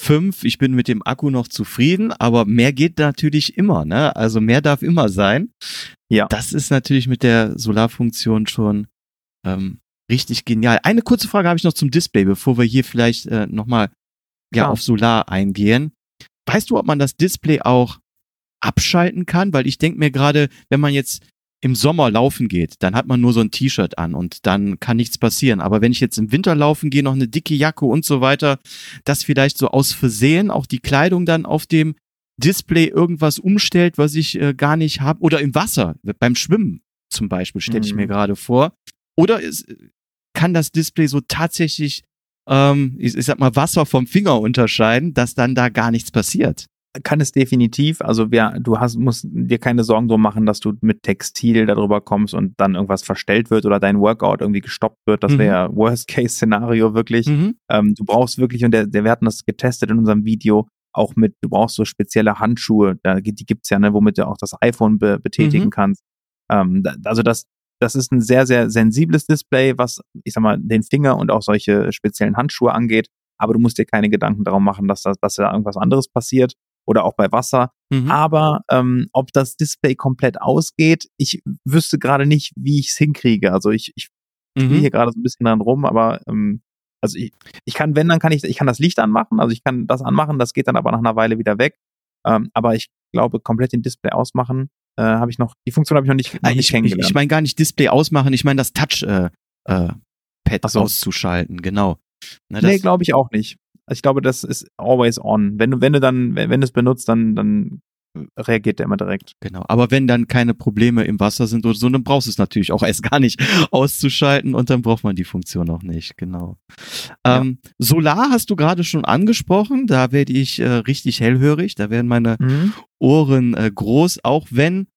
5, ich bin mit dem Akku noch zufrieden, aber mehr geht natürlich immer, ne? Also mehr darf immer sein. Ja. Das ist natürlich mit der Solarfunktion schon ähm, richtig genial. Eine kurze Frage habe ich noch zum Display, bevor wir hier vielleicht äh, nochmal ja, auf Solar eingehen. weißt du, ob man das Display auch abschalten kann? Weil ich denke mir gerade, wenn man jetzt im Sommer laufen geht, dann hat man nur so ein T-Shirt an und dann kann nichts passieren. Aber wenn ich jetzt im Winter laufen gehe, noch eine dicke Jacke und so weiter, dass vielleicht so aus Versehen auch die Kleidung dann auf dem Display irgendwas umstellt, was ich äh, gar nicht habe. Oder im Wasser, beim Schwimmen zum Beispiel, stelle ich Mhm. mir gerade vor. Oder es, kann das Display so tatsächlich, ähm, ich, ich sag mal, Wasser vom Finger unterscheiden, dass dann da gar nichts passiert. Kann es definitiv. Also wer, du hast, musst dir keine Sorgen drum machen, dass du mit Textil darüber kommst und dann irgendwas verstellt wird oder dein Workout irgendwie gestoppt wird. Das Mhm. wäre Worst-Case-Szenario wirklich. Mhm. Ähm, du brauchst wirklich, und der, der, wir hatten das getestet in unserem Video, auch mit, du brauchst so spezielle Handschuhe, da, die gibt's ja, ne, womit du auch das iPhone be, betätigen Mhm. kannst. Ähm, da, also das, das ist ein sehr, sehr sensibles Display, was, ich sag mal, den Finger und auch solche speziellen Handschuhe angeht. Aber du musst dir keine Gedanken darum machen, dass, da, dass da irgendwas anderes passiert oder auch bei Wasser. Mhm. Aber ähm, ob das Display komplett ausgeht, ich wüsste gerade nicht, wie ich es hinkriege. Also ich, ich spiele Mhm. hier gerade so ein bisschen dran rum, aber ähm, also ich, ich kann, wenn, dann kann ich, ich kann das Licht anmachen, also ich kann das anmachen, das geht dann aber nach einer Weile wieder weg. Ähm, aber ich glaube, komplett den Display ausmachen, äh, habe ich noch, die Funktion habe ich noch nicht, noch nicht ich ich, kennengelernt. ich meine gar nicht Display ausmachen, ich meine das Touch äh, äh, Pad so. auszuschalten, genau. Ne, nee, glaube ich auch nicht. Also ich glaube, das ist always on. Wenn du, wenn du dann, wenn, wenn du es benutzt, dann, dann reagiert der immer direkt. Genau. Aber wenn dann keine Probleme im Wasser sind oder so, dann brauchst du es natürlich auch erst gar nicht [LAUGHS] auszuschalten und dann braucht man die Funktion auch nicht. Genau. Ähm, Solar hast du gerade schon angesprochen. Da werde ich äh, richtig hellhörig. Da werden meine Ohren äh, groß, auch wenn,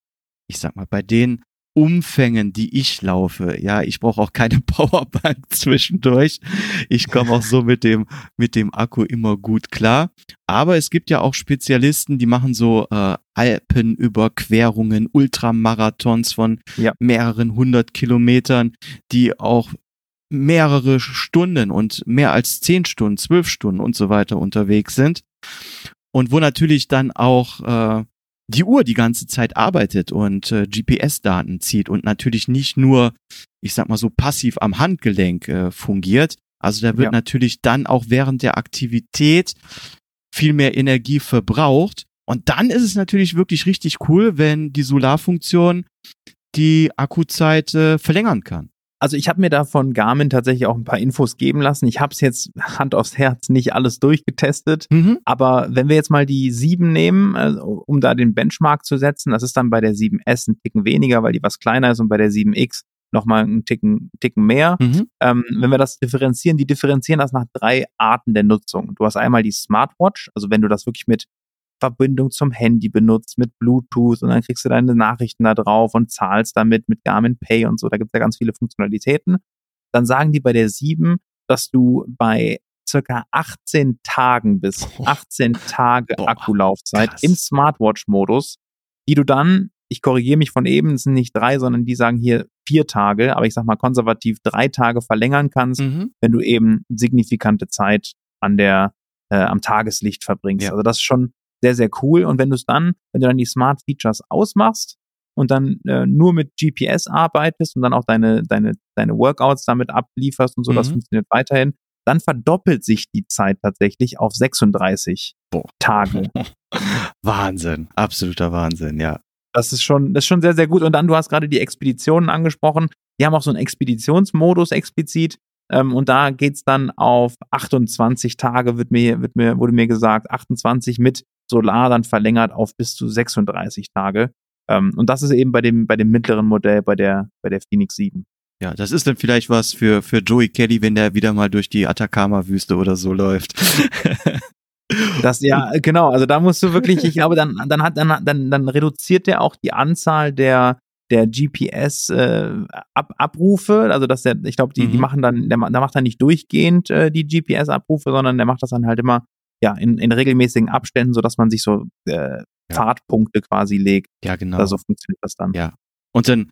ich sag mal, bei den Umfängen, die ich laufe, ja, ich brauche auch keine [LAUGHS] Powerbank zwischendurch. Ich komme auch so mit dem, mit dem Akku immer gut klar. Aber es gibt ja auch Spezialisten, die machen so äh, Alpenüberquerungen, Ultramarathons von Ja. mehreren hundert Kilometern, die auch mehrere Stunden und mehr als zehn Stunden, zwölf Stunden und so weiter unterwegs sind. Und wo natürlich dann auch äh, die Uhr die ganze Zeit arbeitet und äh, GPS-Daten zieht und natürlich nicht nur, ich sag mal so, passiv am Handgelenk äh, fungiert. Also da wird Ja. natürlich dann auch während der Aktivität viel mehr Energie verbraucht. Und dann ist es natürlich wirklich richtig cool, wenn die Solarfunktion die Akkuzeit äh, verlängern kann. Also ich habe mir da von Garmin tatsächlich auch ein paar Infos geben lassen. Ich habe es jetzt Hand aufs Herz nicht alles durchgetestet. Mhm. Aber wenn wir jetzt mal die 7 nehmen, äh, um da den Benchmark zu setzen, das ist dann bei der 7S ein Ticken weniger, weil die was kleiner ist und bei der 7X nochmal einen Ticken, Ticken mehr. Mhm. Ähm, wenn wir das differenzieren, die differenzieren das nach drei Arten der Nutzung. Du hast einmal die Smartwatch, also wenn du das wirklich mit Verbindung zum Handy benutzt, mit Bluetooth und dann kriegst du deine Nachrichten da drauf und zahlst damit mit Garmin Pay und so, da gibt es ja ganz viele Funktionalitäten. Dann sagen die bei der 7, dass du bei circa 18 Tagen bis 18 Tage Boah, Akkulaufzeit krass. im Smartwatch-Modus, die du dann, ich korrigiere mich von eben, es sind nicht drei, sondern die sagen hier vier Tage, aber ich sag mal konservativ drei Tage verlängern kannst, Mhm. wenn du eben signifikante Zeit an der, äh, am Tageslicht verbringst. Ja. Also das ist schon sehr, sehr cool. Und wenn du es dann, wenn du dann die Smart Features ausmachst und dann äh, nur mit GPS arbeitest und dann auch deine, deine, deine Workouts damit ablieferst und so, das Mhm. funktioniert weiterhin, dann verdoppelt sich die Zeit tatsächlich auf 36 Boah. Tage. [LAUGHS] Wahnsinn, absoluter Wahnsinn, ja. Das ist schon, das ist schon sehr, sehr gut. Und dann, du hast gerade die Expeditionen angesprochen. Die haben auch so einen Expeditionsmodus explizit. Ähm, und da geht's dann auf 28 Tage, wird mir, wird mir, wurde mir gesagt, 28 mit Solar dann verlängert auf bis zu 36 Tage. Ähm, und das ist eben bei dem, bei dem mittleren Modell, bei der, bei der Phoenix 7. Ja, das ist dann vielleicht was für, für Joey Kelly, wenn der wieder mal durch die Atacama-Wüste oder so läuft. [LAUGHS] Das, ja, genau. Also da musst du wirklich, ich glaube, dann, dann hat, dann, dann, dann reduziert der auch die Anzahl der, der GPS äh, Ab Abrufe, also dass der, ich glaube, die, die Mhm. machen dann, der, der macht dann nicht durchgehend äh, die GPS Abrufe, sondern der macht das dann halt immer ja in, in regelmäßigen Abständen, so dass man sich so äh, Fahrtpunkte quasi legt. ja, genau. Also funktioniert das dann. Ja. Und dann,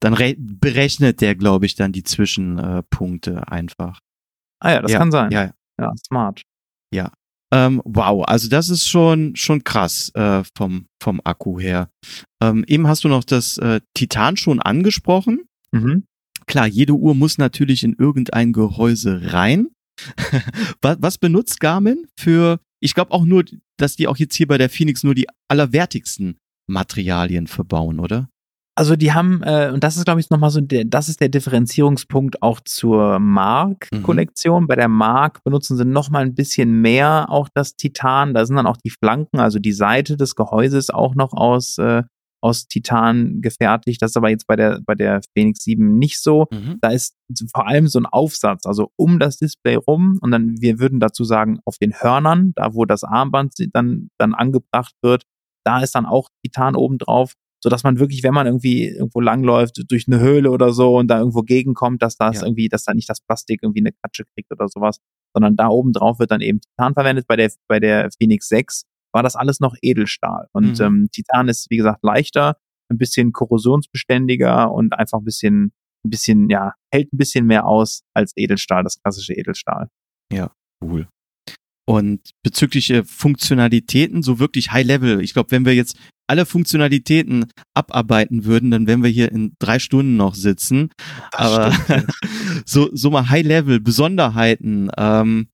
dann re- berechnet der, glaube ich, dann die Zwischenpunkte einfach. Ah ja, das ja, kann sein. Ja, Ja, smart. Ähm, wow, also das ist schon schon krass äh, vom vom Akku her. Ähm, eben hast du noch das äh, Titan schon angesprochen. Mhm. Klar, jede Uhr muss natürlich in irgendein Gehäuse rein. [LAUGHS] was, was benutzt Garmin für ich glaube auch nur, dass die auch jetzt hier bei der Phoenix nur die allerwertigsten Materialien verbauen, oder? Also die haben, äh, und das ist, glaube ich, nochmal so, das ist der Differenzierungspunkt auch zur Mark-Kollektion. Mhm. Bei der Mark benutzen sie nochmal ein bisschen mehr auch das Titan. Da sind dann auch die Flanken, also die Seite des Gehäuses auch noch aus, äh, aus Titan gefertigt. Das ist aber jetzt bei der, bei der Phoenix 7 nicht so. Mhm. Da ist vor allem so ein Aufsatz, also um das Display rum. Und dann, wir würden dazu sagen, auf den Hörnern, da wo das Armband dann, dann angebracht wird, da ist dann auch Titan oben drauf so dass man wirklich, wenn man irgendwie irgendwo langläuft durch eine Höhle oder so und da irgendwo gegenkommt, dass das ja. irgendwie, dass da nicht das Plastik irgendwie eine Katsche kriegt oder sowas, sondern da oben drauf wird dann eben Titan verwendet. Bei der bei der Phoenix 6 war das alles noch Edelstahl und mhm. ähm, Titan ist wie gesagt leichter, ein bisschen korrosionsbeständiger und einfach ein bisschen ein bisschen ja hält ein bisschen mehr aus als Edelstahl, das klassische Edelstahl. Ja, cool. Und bezüglich Funktionalitäten, so wirklich High Level. Ich glaube, wenn wir jetzt alle Funktionalitäten abarbeiten würden, dann wären wir hier in drei Stunden noch sitzen. Das Aber [LAUGHS] so, so mal High Level, Besonderheiten ähm,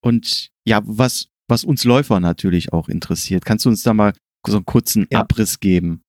und ja, was, was uns Läufer natürlich auch interessiert. Kannst du uns da mal so einen kurzen ja. Abriss geben?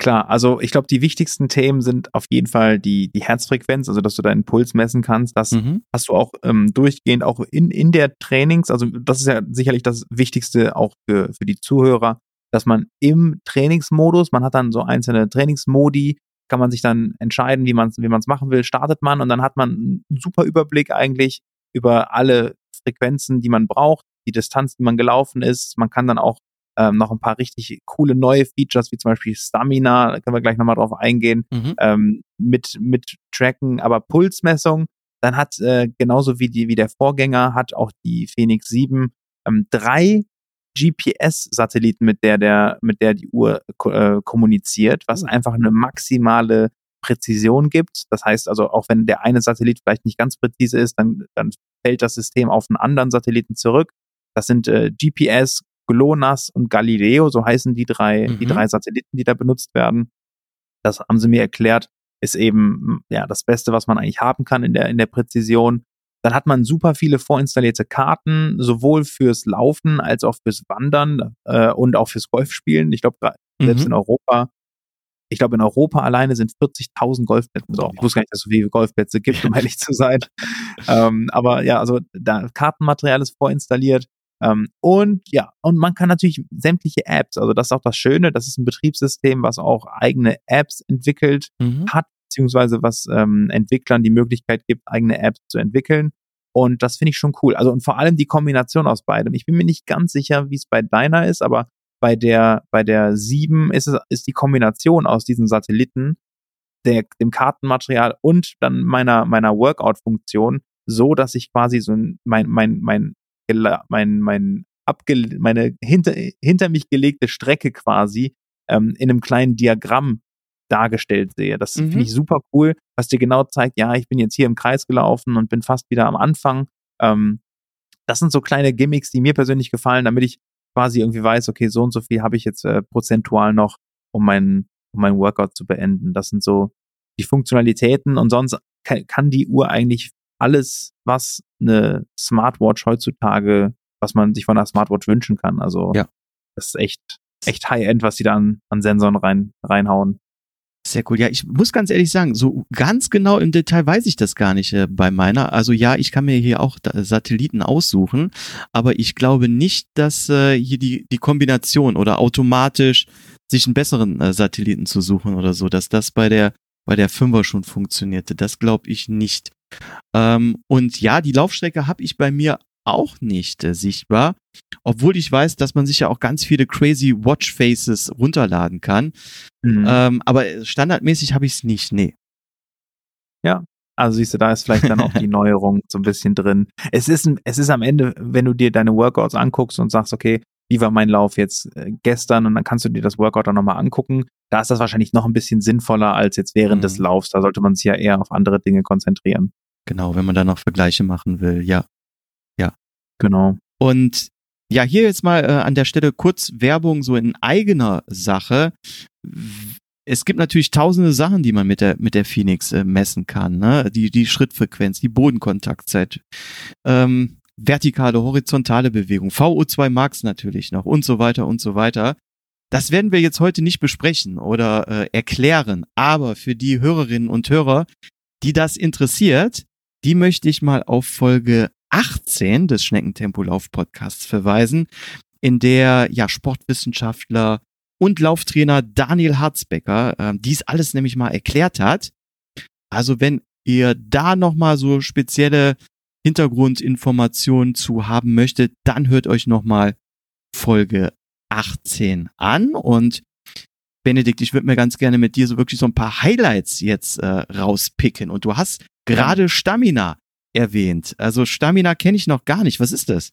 Klar, also ich glaube, die wichtigsten Themen sind auf jeden Fall die, die Herzfrequenz, also dass du deinen Puls messen kannst. Das mhm. hast du auch ähm, durchgehend auch in, in der Trainings. Also das ist ja sicherlich das Wichtigste auch für, für die Zuhörer, dass man im Trainingsmodus, man hat dann so einzelne Trainingsmodi, kann man sich dann entscheiden, wie man es wie man's machen will, startet man und dann hat man einen super Überblick eigentlich über alle Frequenzen, die man braucht, die Distanz, die man gelaufen ist. Man kann dann auch ähm, noch ein paar richtig coole neue Features, wie zum Beispiel Stamina, da können wir gleich nochmal drauf eingehen, mhm. ähm, mit, mit Tracken, aber Pulsmessung. Dann hat äh, genauso wie die wie der Vorgänger hat auch die Phoenix 7 ähm, drei GPS-Satelliten, mit der der mit der die Uhr äh, kommuniziert, was mhm. einfach eine maximale Präzision gibt. Das heißt also, auch wenn der eine Satellit vielleicht nicht ganz präzise ist, dann, dann fällt das System auf einen anderen Satelliten zurück. Das sind äh, GPS, GLONASS und Galileo, so heißen die drei, mhm. die drei Satelliten, die da benutzt werden. Das haben sie mir erklärt, ist eben ja das Beste, was man eigentlich haben kann in der in der Präzision. Dann hat man super viele vorinstallierte Karten, sowohl fürs Laufen als auch fürs Wandern äh, und auch fürs Golfspielen. Ich glaube, selbst mhm. in Europa, ich glaube, in Europa alleine sind 40.000 Golfplätze. So, ich wusste gar nicht, dass es so viele Golfplätze gibt, um [LAUGHS] ehrlich zu sein. ähm, aber ja, also da Kartenmaterial ist vorinstalliert. Ähm, und ja, und man kann natürlich sämtliche Apps, also das ist auch das Schöne, das ist ein Betriebssystem, was auch eigene Apps entwickelt mhm. hat, beziehungsweise was ähm, Entwicklern die Möglichkeit gibt, eigene Apps zu entwickeln. Und das finde ich schon cool. Also und vor allem die Kombination aus beidem. Ich bin mir nicht ganz sicher, wie es bei deiner ist, aber bei der, bei der 7 ist es, ist die Kombination aus diesen Satelliten, der, dem Kartenmaterial und dann meiner, meiner Workout-Funktion so, dass ich quasi so mein, mein, mein mein, mein abge meine hinter, hinter mich gelegte Strecke quasi ähm, in einem kleinen Diagramm dargestellt sehe. Das mhm. finde ich super cool, was dir genau zeigt, ja, ich bin jetzt hier im Kreis gelaufen und bin fast wieder am Anfang. Ähm, das sind so kleine Gimmicks, die mir persönlich gefallen, damit ich quasi irgendwie weiß, okay, so und so viel habe ich jetzt äh, prozentual noch, um meinen um mein Workout zu beenden. Das sind so die Funktionalitäten und sonst kann, kann die Uhr eigentlich alles, was eine Smartwatch heutzutage, was man sich von einer Smartwatch wünschen kann. Also ja. das ist echt, echt High-End, was die da an, an Sensoren rein, reinhauen. Sehr cool. Ja, ich muss ganz ehrlich sagen, so ganz genau im Detail weiß ich das gar nicht äh, bei meiner. Also ja, ich kann mir hier auch Satelliten aussuchen, aber ich glaube nicht, dass äh, hier die, die Kombination oder automatisch sich einen besseren äh, Satelliten zu suchen oder so, dass das bei der bei der Fünfer schon funktionierte. Das glaube ich nicht. Ähm, und ja, die Laufstrecke habe ich bei mir auch nicht äh, sichtbar, obwohl ich weiß, dass man sich ja auch ganz viele crazy Watch Faces runterladen kann. Mhm. Ähm, aber standardmäßig habe ich es nicht, nee. Ja, also siehst du, da ist vielleicht dann auch die [LAUGHS] Neuerung so ein bisschen drin. Es ist, es ist am Ende, wenn du dir deine Workouts anguckst und sagst, okay, wie war mein Lauf jetzt äh, gestern und dann kannst du dir das Workout dann nochmal angucken. Da ist das wahrscheinlich noch ein bisschen sinnvoller als jetzt während mhm. des Laufs. Da sollte man sich ja eher auf andere Dinge konzentrieren. Genau, wenn man da noch Vergleiche machen will, ja. Ja. Genau. Und ja, hier jetzt mal äh, an der Stelle kurz Werbung so in eigener Sache. Es gibt natürlich tausende Sachen, die man mit der, mit der Phoenix äh, messen kann. Ne? Die, die Schrittfrequenz, die Bodenkontaktzeit. Ähm, vertikale, horizontale Bewegung, VO2 Max natürlich noch und so weiter und so weiter. Das werden wir jetzt heute nicht besprechen oder äh, erklären, aber für die Hörerinnen und Hörer, die das interessiert, die möchte ich mal auf Folge 18 des Schneckentempo-Lauf-Podcasts verweisen, in der ja Sportwissenschaftler und Lauftrainer Daniel Harzbecker äh, dies alles nämlich mal erklärt hat. Also wenn ihr da nochmal so spezielle Hintergrundinformationen zu haben möchtet, dann hört euch nochmal Folge 18 an und Benedikt, ich würde mir ganz gerne mit dir so wirklich so ein paar Highlights jetzt äh, rauspicken. Und du hast gerade Stamina erwähnt. Also Stamina kenne ich noch gar nicht. Was ist das?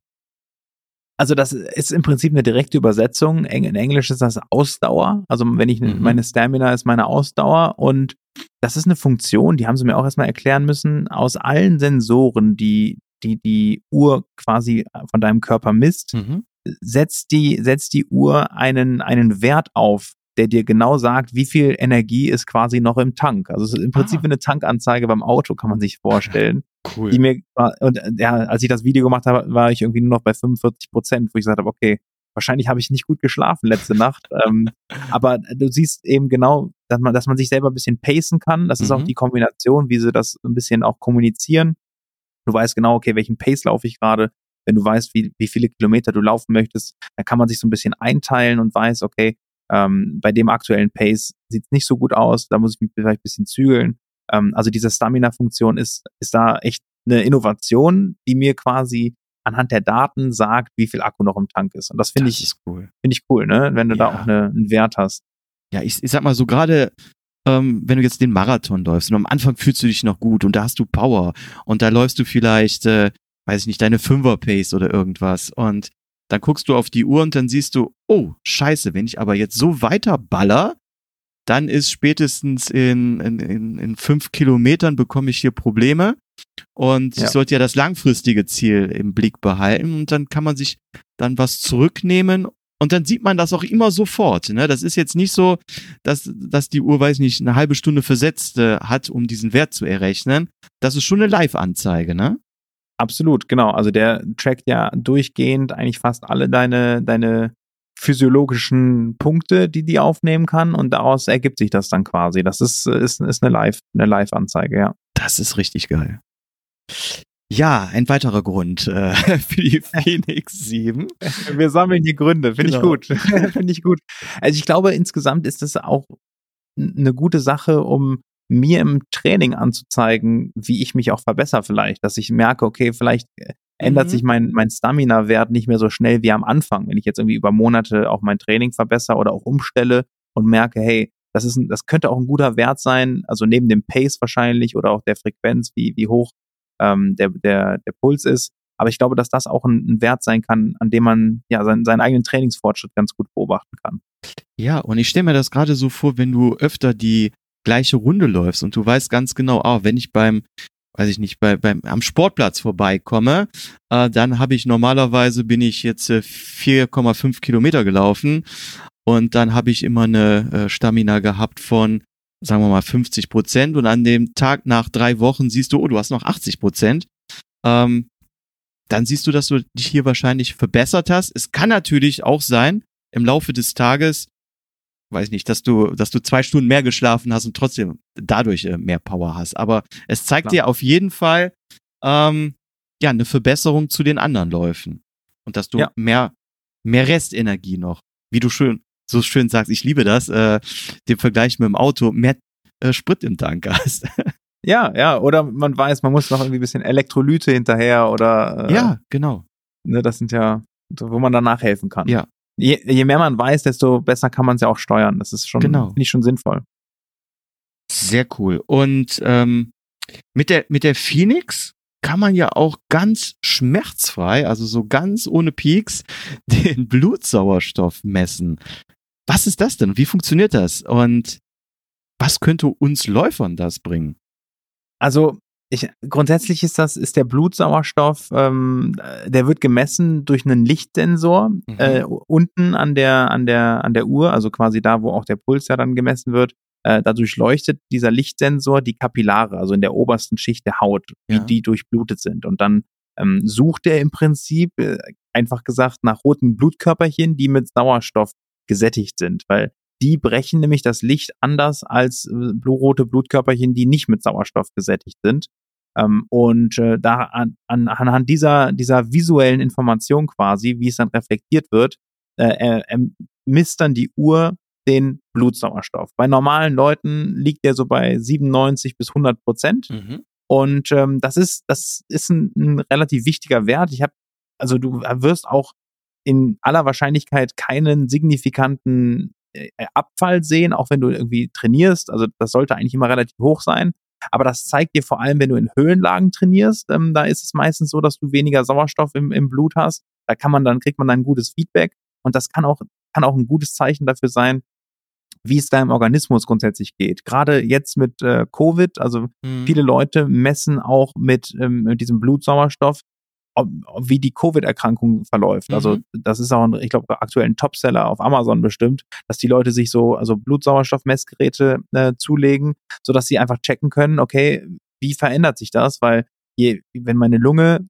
Also das ist im Prinzip eine direkte Übersetzung. In Englisch ist das Ausdauer. Also wenn ich mhm. meine Stamina ist meine Ausdauer und das ist eine Funktion, die haben sie mir auch erstmal erklären müssen, aus allen Sensoren, die die, die Uhr quasi von deinem Körper misst, mhm. setzt die, setzt die Uhr einen, einen Wert auf, der dir genau sagt, wie viel Energie ist quasi noch im Tank. Also es ist im Prinzip ah. eine Tankanzeige beim Auto, kann man sich vorstellen. [LAUGHS] Cool. Die mir, und ja, als ich das Video gemacht habe, war ich irgendwie nur noch bei 45 Prozent, wo ich gesagt habe, okay, wahrscheinlich habe ich nicht gut geschlafen letzte [LAUGHS] Nacht. ähm, aber du siehst eben genau, dass man, dass man sich selber ein bisschen pacen kann. Das mhm. ist auch mhm. die Kombination, wie sie das ein bisschen auch kommunizieren. Du weißt genau, okay, welchen Pace laufe ich gerade. Wenn du weißt, wie, wie viele Kilometer du laufen möchtest, dann kann man sich so ein bisschen einteilen und weiß, okay, ähm, bei dem aktuellen Pace sieht es nicht so gut aus, da muss ich mich vielleicht ein bisschen zügeln. Ähm, also diese Stamina-Funktion ist, ist da echt eine Innovation, die mir quasi anhand der Daten sagt, wie viel Akku noch im Tank ist. Und das finde ich cool. Finde ich cool, ne? Wenn du ja. da auch eine, einen Wert hast. Ja, ich, ich sag mal so gerade, ähm, wenn du jetzt den Marathon läufst und am Anfang fühlst du dich noch gut und da hast du Power und da läufst du vielleicht, äh, weiß ich nicht, deine Fünfer-Pace oder irgendwas und dann guckst du auf die Uhr und dann siehst du, oh, scheiße, wenn ich aber jetzt so weiter baller, dann ist spätestens in, in, in, in fünf Kilometern bekomme ich hier Probleme. Und ja. ich sollte ja das langfristige Ziel im Blick behalten und dann kann man sich dann was zurücknehmen und dann sieht man das auch immer sofort. Ne? Das ist jetzt nicht so, dass, dass die Uhr, weiß nicht, eine halbe Stunde versetzt äh, hat, um diesen Wert zu errechnen. Das ist schon eine Live-Anzeige, ne? Absolut, genau. Also der trackt ja durchgehend eigentlich fast alle deine, deine physiologischen Punkte, die die aufnehmen kann und daraus ergibt sich das dann quasi. Das ist, ist, ist eine Live, eine Live-Anzeige, ja. Das ist richtig geil. Ja, ein weiterer Grund äh, [LAUGHS] für die Phoenix 7. Wir sammeln die Gründe, finde genau. ich gut. [LAUGHS] [LAUGHS] finde ich gut. Also ich glaube, insgesamt ist das auch eine gute Sache, um mir im Training anzuzeigen, wie ich mich auch verbessere vielleicht, dass ich merke, okay, vielleicht äh, ändert mhm. sich mein, mein Stamina-Wert nicht mehr so schnell wie am Anfang. Wenn ich jetzt irgendwie über Monate auch mein Training verbessere oder auch umstelle und merke, hey, das ist ein, das könnte auch ein guter Wert sein, also neben dem Pace wahrscheinlich oder auch der Frequenz, wie, wie hoch ähm, der, der, der Puls ist. Aber ich glaube, dass das auch ein, ein Wert sein kann, an dem man ja seinen, seinen eigenen Trainingsfortschritt ganz gut beobachten kann. Ja, und ich stelle mir das gerade so vor, wenn du öfter die gleiche Runde läufst und du weißt ganz genau, ah, wenn ich beim weiß ich nicht, bei, beim, am Sportplatz vorbeikomme, äh, dann habe ich normalerweise bin ich jetzt äh, 4,5 Kilometer gelaufen und dann habe ich immer eine äh, Stamina gehabt von, sagen wir mal, 50 Prozent und an dem Tag nach drei Wochen siehst du, oh, du hast noch 80 Prozent. Ähm, dann siehst du, dass du dich hier wahrscheinlich verbessert hast. Es kann natürlich auch sein, im Laufe des Tages, weiß nicht, dass du, dass du zwei Stunden mehr geschlafen hast und trotzdem dadurch äh, mehr Power hast. Aber es zeigt Klar. dir auf jeden Fall ähm, ja eine Verbesserung zu den anderen Läufen und dass du ja. mehr mehr Restenergie noch, wie du schön so schön sagst, ich liebe das, äh, den Vergleich mit dem Auto, mehr äh, Sprit im Tank [LAUGHS] hast. ja, ja, oder man weiß, man muss noch irgendwie ein bisschen Elektrolyte hinterher oder äh, ja, genau. Ne, das sind ja, wo man danach helfen kann. Ja, je, je mehr man weiß, desto besser kann man es ja auch steuern. Das ist schon, genau. finde ich schon sinnvoll. Sehr cool. Und ähm, mit der mit der Phoenix kann man ja auch ganz schmerzfrei, also so ganz ohne Peaks, [LAUGHS] den Blutsauerstoff messen. Was ist das denn? Wie funktioniert das? Und was könnte uns Läufern das bringen? Also ich, grundsätzlich ist das, ist der Blutsauerstoff, ähm, der wird gemessen durch einen Lichtsensor mhm. äh, unten an der, an der, an der Uhr, also quasi da, wo auch der Puls ja dann gemessen wird. Äh, dadurch leuchtet dieser Lichtsensor die Kapillare, also in der obersten Schicht der Haut, wie ja. die durchblutet sind. Und dann ähm, sucht er im Prinzip äh, einfach gesagt nach roten Blutkörperchen, die mit Sauerstoff gesättigt sind, weil die brechen nämlich das Licht anders als äh, rote Blutkörperchen, die nicht mit Sauerstoff gesättigt sind. Ähm, und äh, da an, an, anhand dieser, dieser visuellen Information quasi, wie es dann reflektiert wird, äh, äh, misst dann die Uhr den Blutsauerstoff. Bei normalen Leuten liegt der so bei 97 bis 100 Prozent. Mhm. Und ähm, das ist, das ist ein, ein relativ wichtiger Wert. Ich habe, also du wirst auch in aller Wahrscheinlichkeit keinen signifikanten äh, Abfall sehen, auch wenn du irgendwie trainierst. Also das sollte eigentlich immer relativ hoch sein. Aber das zeigt dir vor allem, wenn du in Höhenlagen trainierst, ähm, da ist es meistens so, dass du weniger Sauerstoff im, im Blut hast. Da kann man dann, kriegt man dann ein gutes Feedback. Und das kann auch, kann auch ein gutes Zeichen dafür sein, wie es deinem Organismus grundsätzlich geht. Gerade jetzt mit äh, Covid, also mhm. viele Leute messen auch mit, ähm, mit diesem Blutsauerstoff, wie die Covid-Erkrankung verläuft. Also mhm. Also das ist auch, ein, ich glaube, aktuell ein Topseller auf Amazon bestimmt, dass die Leute sich so also Blutsauerstoffmessgeräte äh, zulegen, so dass sie einfach checken können, okay, wie verändert sich das? Weil je, wenn meine Lunge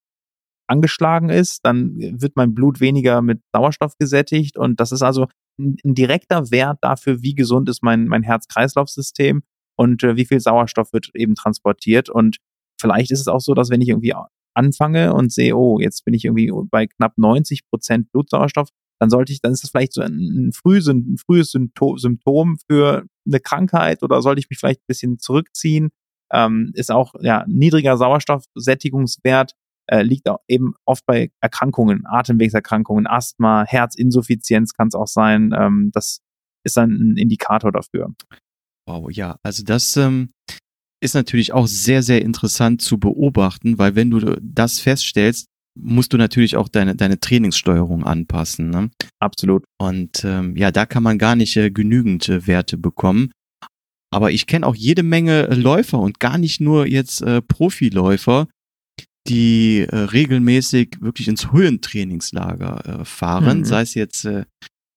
angeschlagen ist, dann wird mein Blut weniger mit Sauerstoff gesättigt und das ist also ein, ein direkter Wert dafür, wie gesund ist mein, mein Herz-Kreislauf-System und äh, wie viel Sauerstoff wird eben transportiert und vielleicht ist es auch so, dass wenn ich irgendwie anfange und sehe, oh, jetzt bin ich irgendwie bei knapp 90 Prozent Blutsauerstoff, dann sollte ich, dann ist das vielleicht so ein, früh, ein frühes Symptom für eine Krankheit oder sollte ich mich vielleicht ein bisschen zurückziehen. Ähm, ist auch ja niedriger Sauerstoffsättigungswert äh, liegt auch eben oft bei Erkrankungen, Atemwegserkrankungen, Asthma, Herzinsuffizienz kann es auch sein. Ähm, das ist dann ein Indikator dafür. Wow, ja, also das ähm, ist natürlich auch sehr, sehr interessant zu beobachten, weil wenn du das feststellst, musst du natürlich auch deine, deine Trainingssteuerung anpassen. Ne? Absolut. Und ähm, ja, da kann man gar nicht äh, genügend äh, Werte bekommen. Aber ich kenne auch jede Menge äh, Läufer und gar nicht nur jetzt äh, Profiläufer, die äh, regelmäßig wirklich ins Höhentrainingslager äh, fahren, mhm. sei es jetzt äh,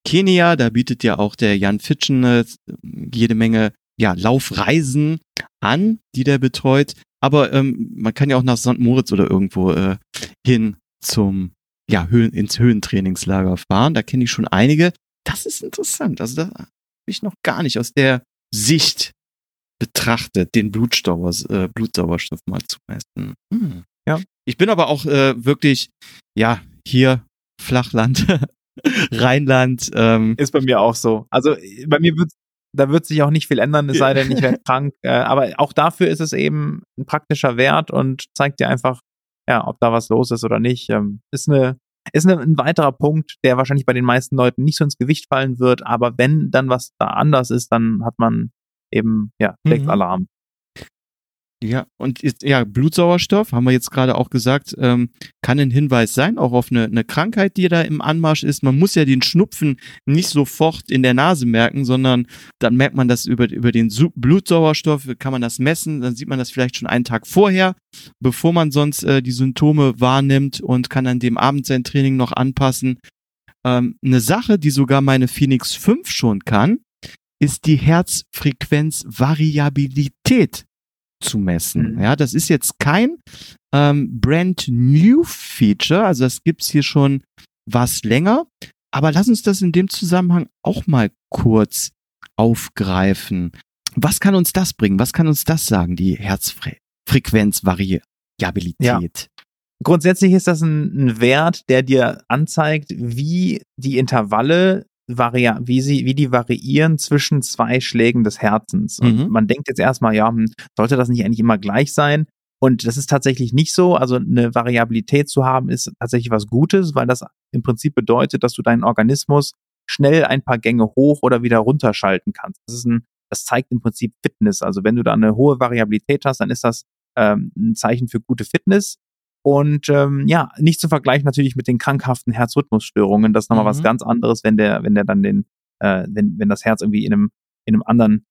Kenia, da bietet ja auch der Jan Fitschen äh, jede Menge ja, Laufreisen an, die der betreut. Aber ähm, man kann ja auch nach St. Moritz oder irgendwo äh, hin zum ja, Höhen, ins Höhentrainingslager fahren. Da kenne ich schon einige. Das ist interessant. Also da habe ich noch gar nicht aus der Sicht betrachtet, den Blutstauers, äh, Blutsauerstoff mal zu messen. Hm. Ja. Ich bin aber auch äh, wirklich, ja, hier Flachland, [LAUGHS] Rheinland. Ähm. Ist bei mir auch so. Also bei mir wird da wird sich auch nicht viel ändern, es sei denn, ich werde [LAUGHS] krank. Äh, aber auch dafür ist es eben ein praktischer Wert und zeigt dir einfach, ja, ob da was los ist oder nicht. Ähm, ist eine, ist eine, ein weiterer Punkt, der wahrscheinlich bei den meisten Leuten nicht so ins Gewicht fallen wird, aber wenn dann was da anders ist, dann hat man eben, ja, direkt mhm. Alarm. Ja, und ist, ja, Blutsauerstoff, haben wir jetzt gerade auch gesagt, ähm, kann ein Hinweis sein, auch auf eine, eine Krankheit, die da im Anmarsch ist. Man muss ja den Schnupfen nicht sofort in der Nase merken, sondern dann merkt man das über, über den Blutsauerstoff, kann man das messen, dann sieht man das vielleicht schon einen Tag vorher, bevor man sonst äh, die Symptome wahrnimmt und kann dann dem Abend sein Training noch anpassen. Ähm, eine Sache, die sogar meine Phoenix 5 schon kann, ist die Herzfrequenzvariabilität zu messen. Mhm. Ja, das ist jetzt kein ähm, brand new Feature, also das gibt's hier schon was länger. Aber lass uns das in dem Zusammenhang auch mal kurz aufgreifen. Was kann uns das bringen? Was kann uns das sagen, die Herzfrequenzvariabilität? Ja. Grundsätzlich ist das ein, ein Wert, der dir anzeigt, wie die Intervalle varia wie sie, wie die variieren zwischen zwei Schlägen des Herzens. Und mhm. man denkt jetzt erstmal, ja, hm, sollte das nicht eigentlich immer gleich sein? Und das ist tatsächlich nicht so. Also eine Variabilität zu haben, ist tatsächlich was Gutes, weil das im Prinzip bedeutet, dass du deinen Organismus schnell ein paar Gänge hoch oder wieder runterschalten kannst. Das ist ein, das zeigt im Prinzip Fitness. Also wenn du da eine hohe Variabilität hast, dann ist das ähm, ein Zeichen für gute Fitness. Und ähm, ja, nicht zu vergleichen natürlich mit den krankhaften Herzrhythmusstörungen. Das ist nochmal mhm. was ganz anderes, wenn der, wenn der dann den, äh, wenn, wenn das Herz irgendwie in einem, in einem anderen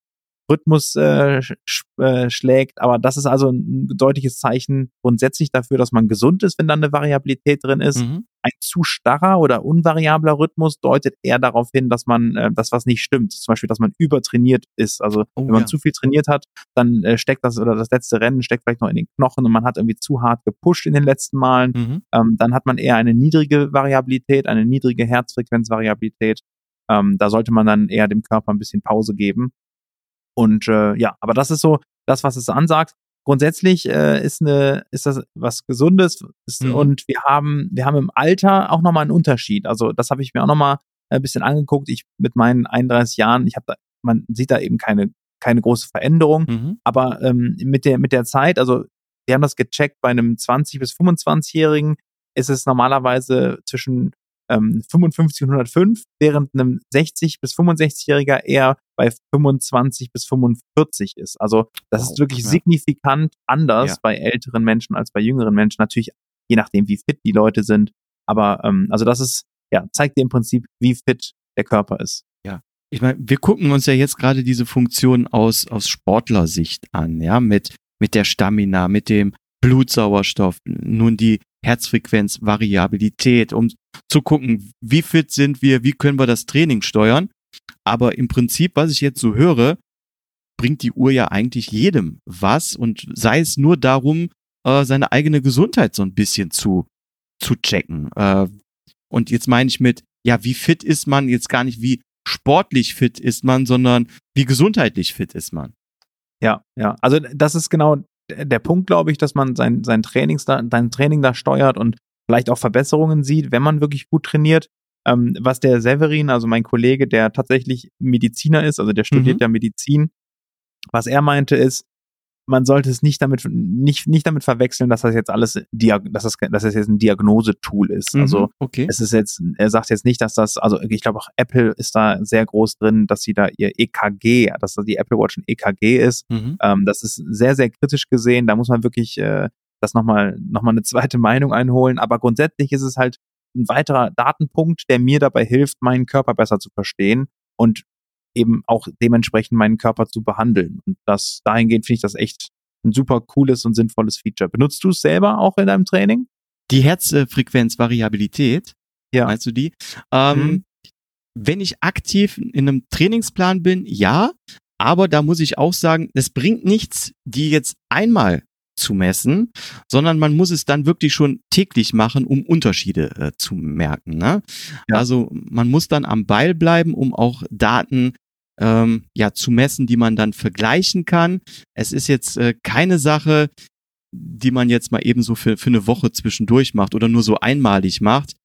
Rhythmus äh, sch äh, schlägt. Aber das ist also ein deutliches Zeichen grundsätzlich dafür, dass man gesund ist, wenn dann eine Variabilität drin ist. Mhm. Ein zu starrer oder unvariabler Rhythmus deutet eher darauf hin, dass man äh, das was nicht stimmt. Zum Beispiel, dass man übertrainiert ist. Also Oh, wenn man ja. zu viel trainiert hat, dann äh, steckt das oder das letzte Rennen steckt vielleicht noch in den Knochen und man hat irgendwie zu hart gepusht in den letzten Malen. Mhm. Ähm, dann hat man eher eine niedrige Variabilität, eine niedrige Herzfrequenzvariabilität. Ähm, da sollte man dann eher dem Körper ein bisschen Pause geben. Und äh, ja, aber das ist so das, was es ansagt. Grundsätzlich äh, ist eine ist das was Gesundes ist, Mhm. und wir haben wir haben im Alter auch nochmal einen Unterschied. Also das habe ich mir auch nochmal ein bisschen angeguckt. Ich mit meinen 31 Jahren, ich habe da man sieht da eben keine keine große Veränderung. Mhm. Aber ähm, mit der mit der Zeit, also wir haben das gecheckt bei einem 20 bis 25-Jährigen ist es normalerweise zwischen ähm, 55 und 105, während einem 60 bis 65-Jähriger eher bei 25 bis 45 ist. Also das Wow, ist wirklich ja. signifikant anders Ja. bei älteren Menschen als bei jüngeren Menschen. Natürlich je nachdem, wie fit die Leute sind. Aber ähm, also das ist ja zeigt dir im Prinzip, wie fit der Körper ist. Ich meine, wir gucken uns ja jetzt gerade diese Funktion aus, aus Sportlersicht an, ja, mit, mit der Stamina, mit dem Blutsauerstoff, nun die Herzfrequenz, Variabilität, um zu gucken, wie fit sind wir, wie können wir das Training steuern. Aber im Prinzip, was ich jetzt so höre, bringt die Uhr ja eigentlich jedem was und sei es nur darum, äh, seine eigene Gesundheit so ein bisschen zu, zu checken. Äh, und jetzt meine ich mit, ja, wie fit ist man jetzt gar nicht, wie sportlich fit ist man, sondern wie gesundheitlich fit ist man. Ja, ja. Also das ist genau der Punkt, glaube ich, dass man sein, sein, Trainings da, sein Training da steuert und vielleicht auch Verbesserungen sieht, wenn man wirklich gut trainiert. Ähm, was der Severin, also mein Kollege, der tatsächlich Mediziner ist, also der studiert Mhm. ja Medizin, was er meinte ist, man sollte es nicht damit nicht nicht damit verwechseln, dass das jetzt alles dass das dass das jetzt ein Diagnosetool ist. Also Mhm, okay. es ist jetzt, er sagt jetzt nicht, dass das, also ich glaube auch Apple ist da sehr groß drin, dass sie da ihr EKG, dass da die Apple Watch ein EKG ist. Mhm. Ähm, das ist sehr, sehr kritisch gesehen. Da muss man wirklich äh, das nochmal noch mal eine zweite Meinung einholen. Aber grundsätzlich ist es halt ein weiterer Datenpunkt, der mir dabei hilft, meinen Körper besser zu verstehen und eben auch dementsprechend meinen Körper zu behandeln. Und das dahingehend finde ich das echt ein super cooles und sinnvolles Feature. Benutzt du es selber auch in deinem Training? Die Herzfrequenzvariabilität, Ja. meinst du die? Ähm, Mhm. Wenn ich aktiv in einem Trainingsplan bin, ja, aber da muss ich auch sagen, es bringt nichts, die jetzt einmal zu messen, sondern man muss es dann wirklich schon täglich machen, um Unterschiede äh, zu merken. Ne? Ja. Also man muss dann am Ball bleiben, um auch Daten ähm, ja zu messen, die man dann vergleichen kann. Es ist jetzt äh, keine Sache, die man jetzt mal eben so für, für eine Woche zwischendurch macht oder nur so einmalig macht.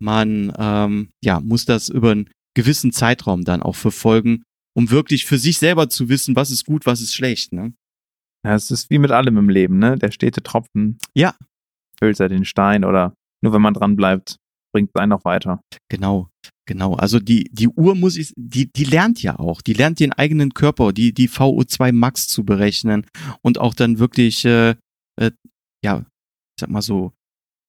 Man ähm, ja, muss das über einen gewissen Zeitraum dann auch verfolgen, um wirklich für sich selber zu wissen, was ist gut, was ist schlecht. Ne? Ja, es ist wie mit allem im Leben, ne? Der stete Tropfen Ja. füllt ja den Stein oder nur wenn man dran bleibt, bringt es einen noch weiter. Genau, genau. Also die, die Uhr muss ich, die, die lernt ja auch. Die lernt den eigenen Körper, die, die VO2 Max zu berechnen und auch dann wirklich, äh, äh, ja, ich sag mal so,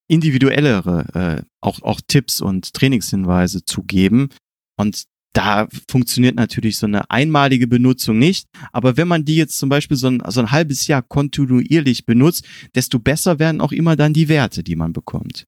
individuellere, äh, auch, auch Tipps und Trainingshinweise zu geben. Und da funktioniert natürlich so eine einmalige Benutzung nicht. Aber wenn man die jetzt zum Beispiel so ein, so ein halbes Jahr kontinuierlich benutzt, desto besser werden auch immer dann die Werte, die man bekommt.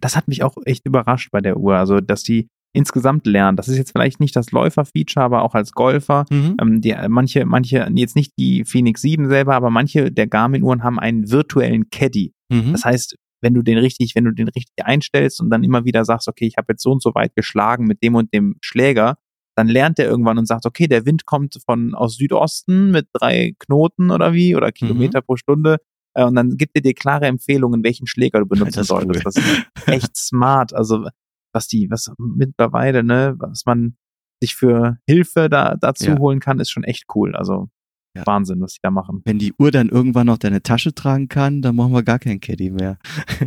Das hat mich auch echt überrascht bei der Uhr. Also, dass die insgesamt lernen. Das ist jetzt vielleicht nicht das Läufer-Feature, aber auch als Golfer. Mhm. Ähm, die, manche, manche, jetzt nicht die Phoenix 7 selber, aber manche der Garmin-Uhren haben einen virtuellen Caddy. Mhm. Das heißt, wenn du den richtig, wenn du den richtig einstellst und dann immer wieder sagst, okay, ich habe jetzt so und so weit geschlagen mit dem und dem Schläger, dann lernt er irgendwann und sagt, okay, der Wind kommt von aus Südosten mit drei Knoten oder wie oder Kilometer pro Stunde. Äh, Und dann gibt er dir klare Empfehlungen, welchen Schläger du benutzen solltest. cool. Das ist echt smart. Also was die, was mittlerweile, ne, was man sich für Hilfe da dazu Ja. holen kann, ist schon echt cool. Also Ja. Wahnsinn, was die da machen. Wenn die Uhr dann irgendwann noch deine Tasche tragen kann, dann brauchen wir gar kein Caddy mehr.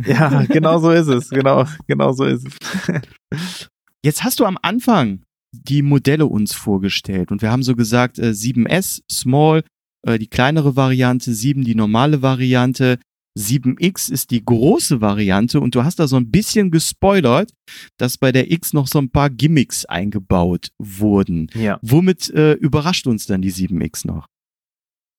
Ja, genau so ist es. Genau, [LAUGHS] genau so ist es. Jetzt hast du am Anfang die Modelle uns vorgestellt und wir haben so gesagt, äh, 7S, Small, äh, die kleinere Variante, 7 die normale Variante. 7X ist die große Variante und du hast da so ein bisschen gespoilert, dass bei der X noch so ein paar Gimmicks eingebaut wurden. Ja. Womit äh, überrascht uns dann die 7X noch?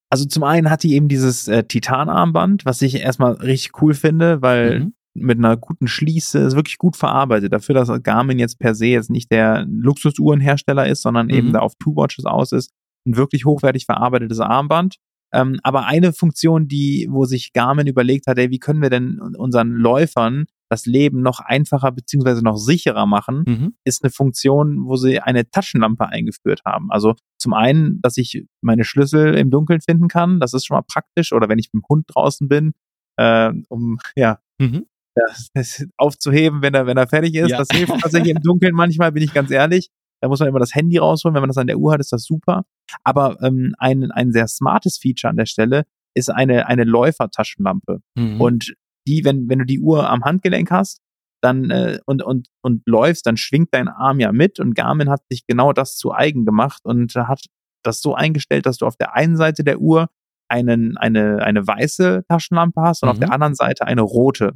Also zum einen hat die eben dieses äh, Titanarmband, was ich erstmal richtig cool finde, weil Mhm. mit einer guten Schließe ist wirklich gut verarbeitet. Dafür, dass Garmin jetzt per se jetzt nicht der Luxusuhrenhersteller ist, sondern eben Mhm. da auf Two Watches aus ist, ein wirklich hochwertig verarbeitetes Armband. Ähm, aber eine Funktion, die, wo sich Garmin überlegt hat, ey, wie können wir denn unseren Läufern das Leben noch einfacher beziehungsweise noch sicherer machen, Mhm. ist eine Funktion, wo sie eine Taschenlampe eingeführt haben. Also zum einen, dass ich meine Schlüssel im Dunkeln finden kann, das ist schon mal praktisch, oder wenn ich mit dem Hund draußen bin, äh, um ja Mhm. das, das [LAUGHS] aufzuheben, wenn er wenn er fertig ist. Ja. Das hilft tatsächlich im Dunkeln manchmal, bin ich ganz ehrlich. Da muss man immer das Handy rausholen, wenn man das an der Uhr hat, ist das super. Aber ähm, ein ein sehr smartes Feature an der Stelle ist eine eine Läufertaschenlampe. Mhm. Und die, wenn, wenn du die Uhr am Handgelenk hast, dann äh, und, und, und läufst, dann schwingt dein Arm ja mit und Garmin hat sich genau das zu eigen gemacht und hat das so eingestellt, dass du auf der einen Seite der Uhr einen, eine, eine weiße Taschenlampe hast und auf Mhm. der anderen Seite eine rote,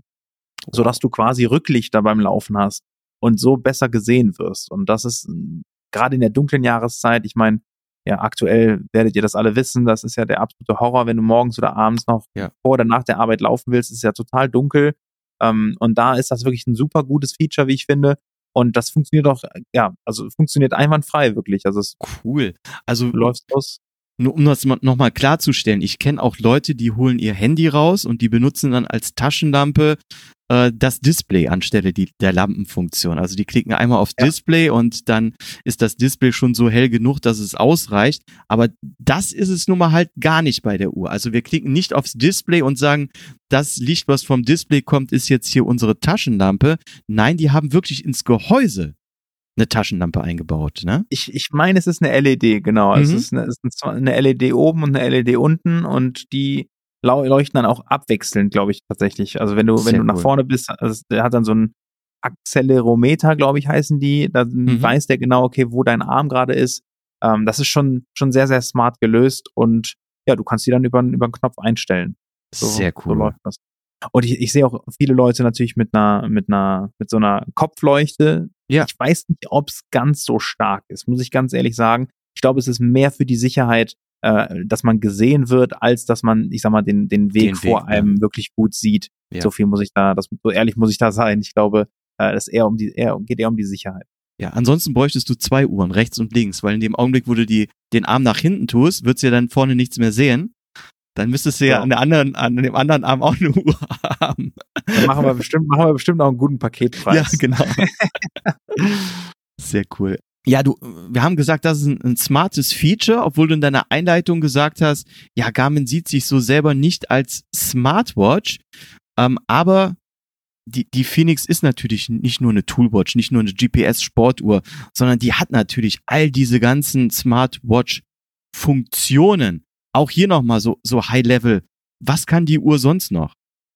sodass du quasi Rücklichter beim Laufen hast und so besser gesehen wirst. Und das ist ähm, gerade in der dunklen Jahreszeit, ich meine, ja, aktuell werdet ihr das alle wissen, das ist ja der absolute Horror, wenn du morgens oder abends noch Ja. vor oder nach der Arbeit laufen willst, ist ja total dunkel. Ähm, und da ist das wirklich ein super gutes Feature, wie ich finde. Und das funktioniert auch, ja, also funktioniert einwandfrei wirklich. Also es cool. Also du läufst los. Nur um das nochmal klarzustellen, ich kenne auch Leute, die holen ihr Handy raus und die benutzen dann als Taschenlampe äh, das Display anstelle die, der Lampenfunktion. Also die klicken einmal auf Ja. Display und dann ist das Display schon so hell genug, dass es ausreicht. Aber das ist es nun mal halt gar nicht bei der Uhr. Also wir klicken nicht aufs Display und sagen, das Licht, was vom Display kommt, ist jetzt hier unsere Taschenlampe. Nein, die haben wirklich ins Gehäuse eine Taschenlampe eingebaut, ne? Ich, ich meine, es ist eine LED, genau. Es Mhm. ist eine, es ist eine LED oben und eine LED unten und die leuchten dann auch abwechselnd, glaube ich, tatsächlich. Also wenn du, wenn du nach cool. vorne bist, also der hat dann so ein Accelerometer, glaube ich, heißen die. Da Mhm. weiß der genau, okay, wo dein Arm gerade ist. Ähm, das ist schon, schon sehr, sehr smart gelöst und ja, du kannst die dann über, über einen Knopf einstellen. So, Sehr So cool. läuft das. Und ich, ich sehe auch viele Leute natürlich mit einer, mit einer, mit so einer Kopfleuchte. Ja. Ich weiß nicht, ob es ganz so stark ist, muss ich ganz ehrlich sagen. Ich glaube, es ist mehr für die Sicherheit, äh, dass man gesehen wird, als dass man, ich sag mal, den, den Weg Den vor Weg, einem wirklich gut sieht. Ja. So viel muss ich da, das, so ehrlich muss ich da sein. Ich glaube, äh, das eher um die, eher, geht eher um die Sicherheit. Ja, ansonsten bräuchtest du zwei Uhren, rechts und links, weil in dem Augenblick, wo du die, den Arm nach hinten tust, wird's ja dann vorne nichts mehr sehen. Dann müsstest du ja, Ja. an, der anderen, an dem anderen Arm auch eine Uhr haben. Dann machen wir bestimmt, machen wir bestimmt auch einen guten Paketpreis. Ja, genau. Sehr cool. Ja, du, wir haben gesagt, das ist ein, ein smartes Feature, obwohl du in deiner Einleitung gesagt hast, ja, Garmin sieht sich so selber nicht als Smartwatch, ähm, aber die, die Phoenix ist natürlich nicht nur eine Toolwatch, nicht nur eine GPS-Sportuhr, sondern die hat natürlich all diese ganzen Smartwatch-Funktionen. Auch hier nochmal so, so High-Level. Was kann die Uhr sonst noch?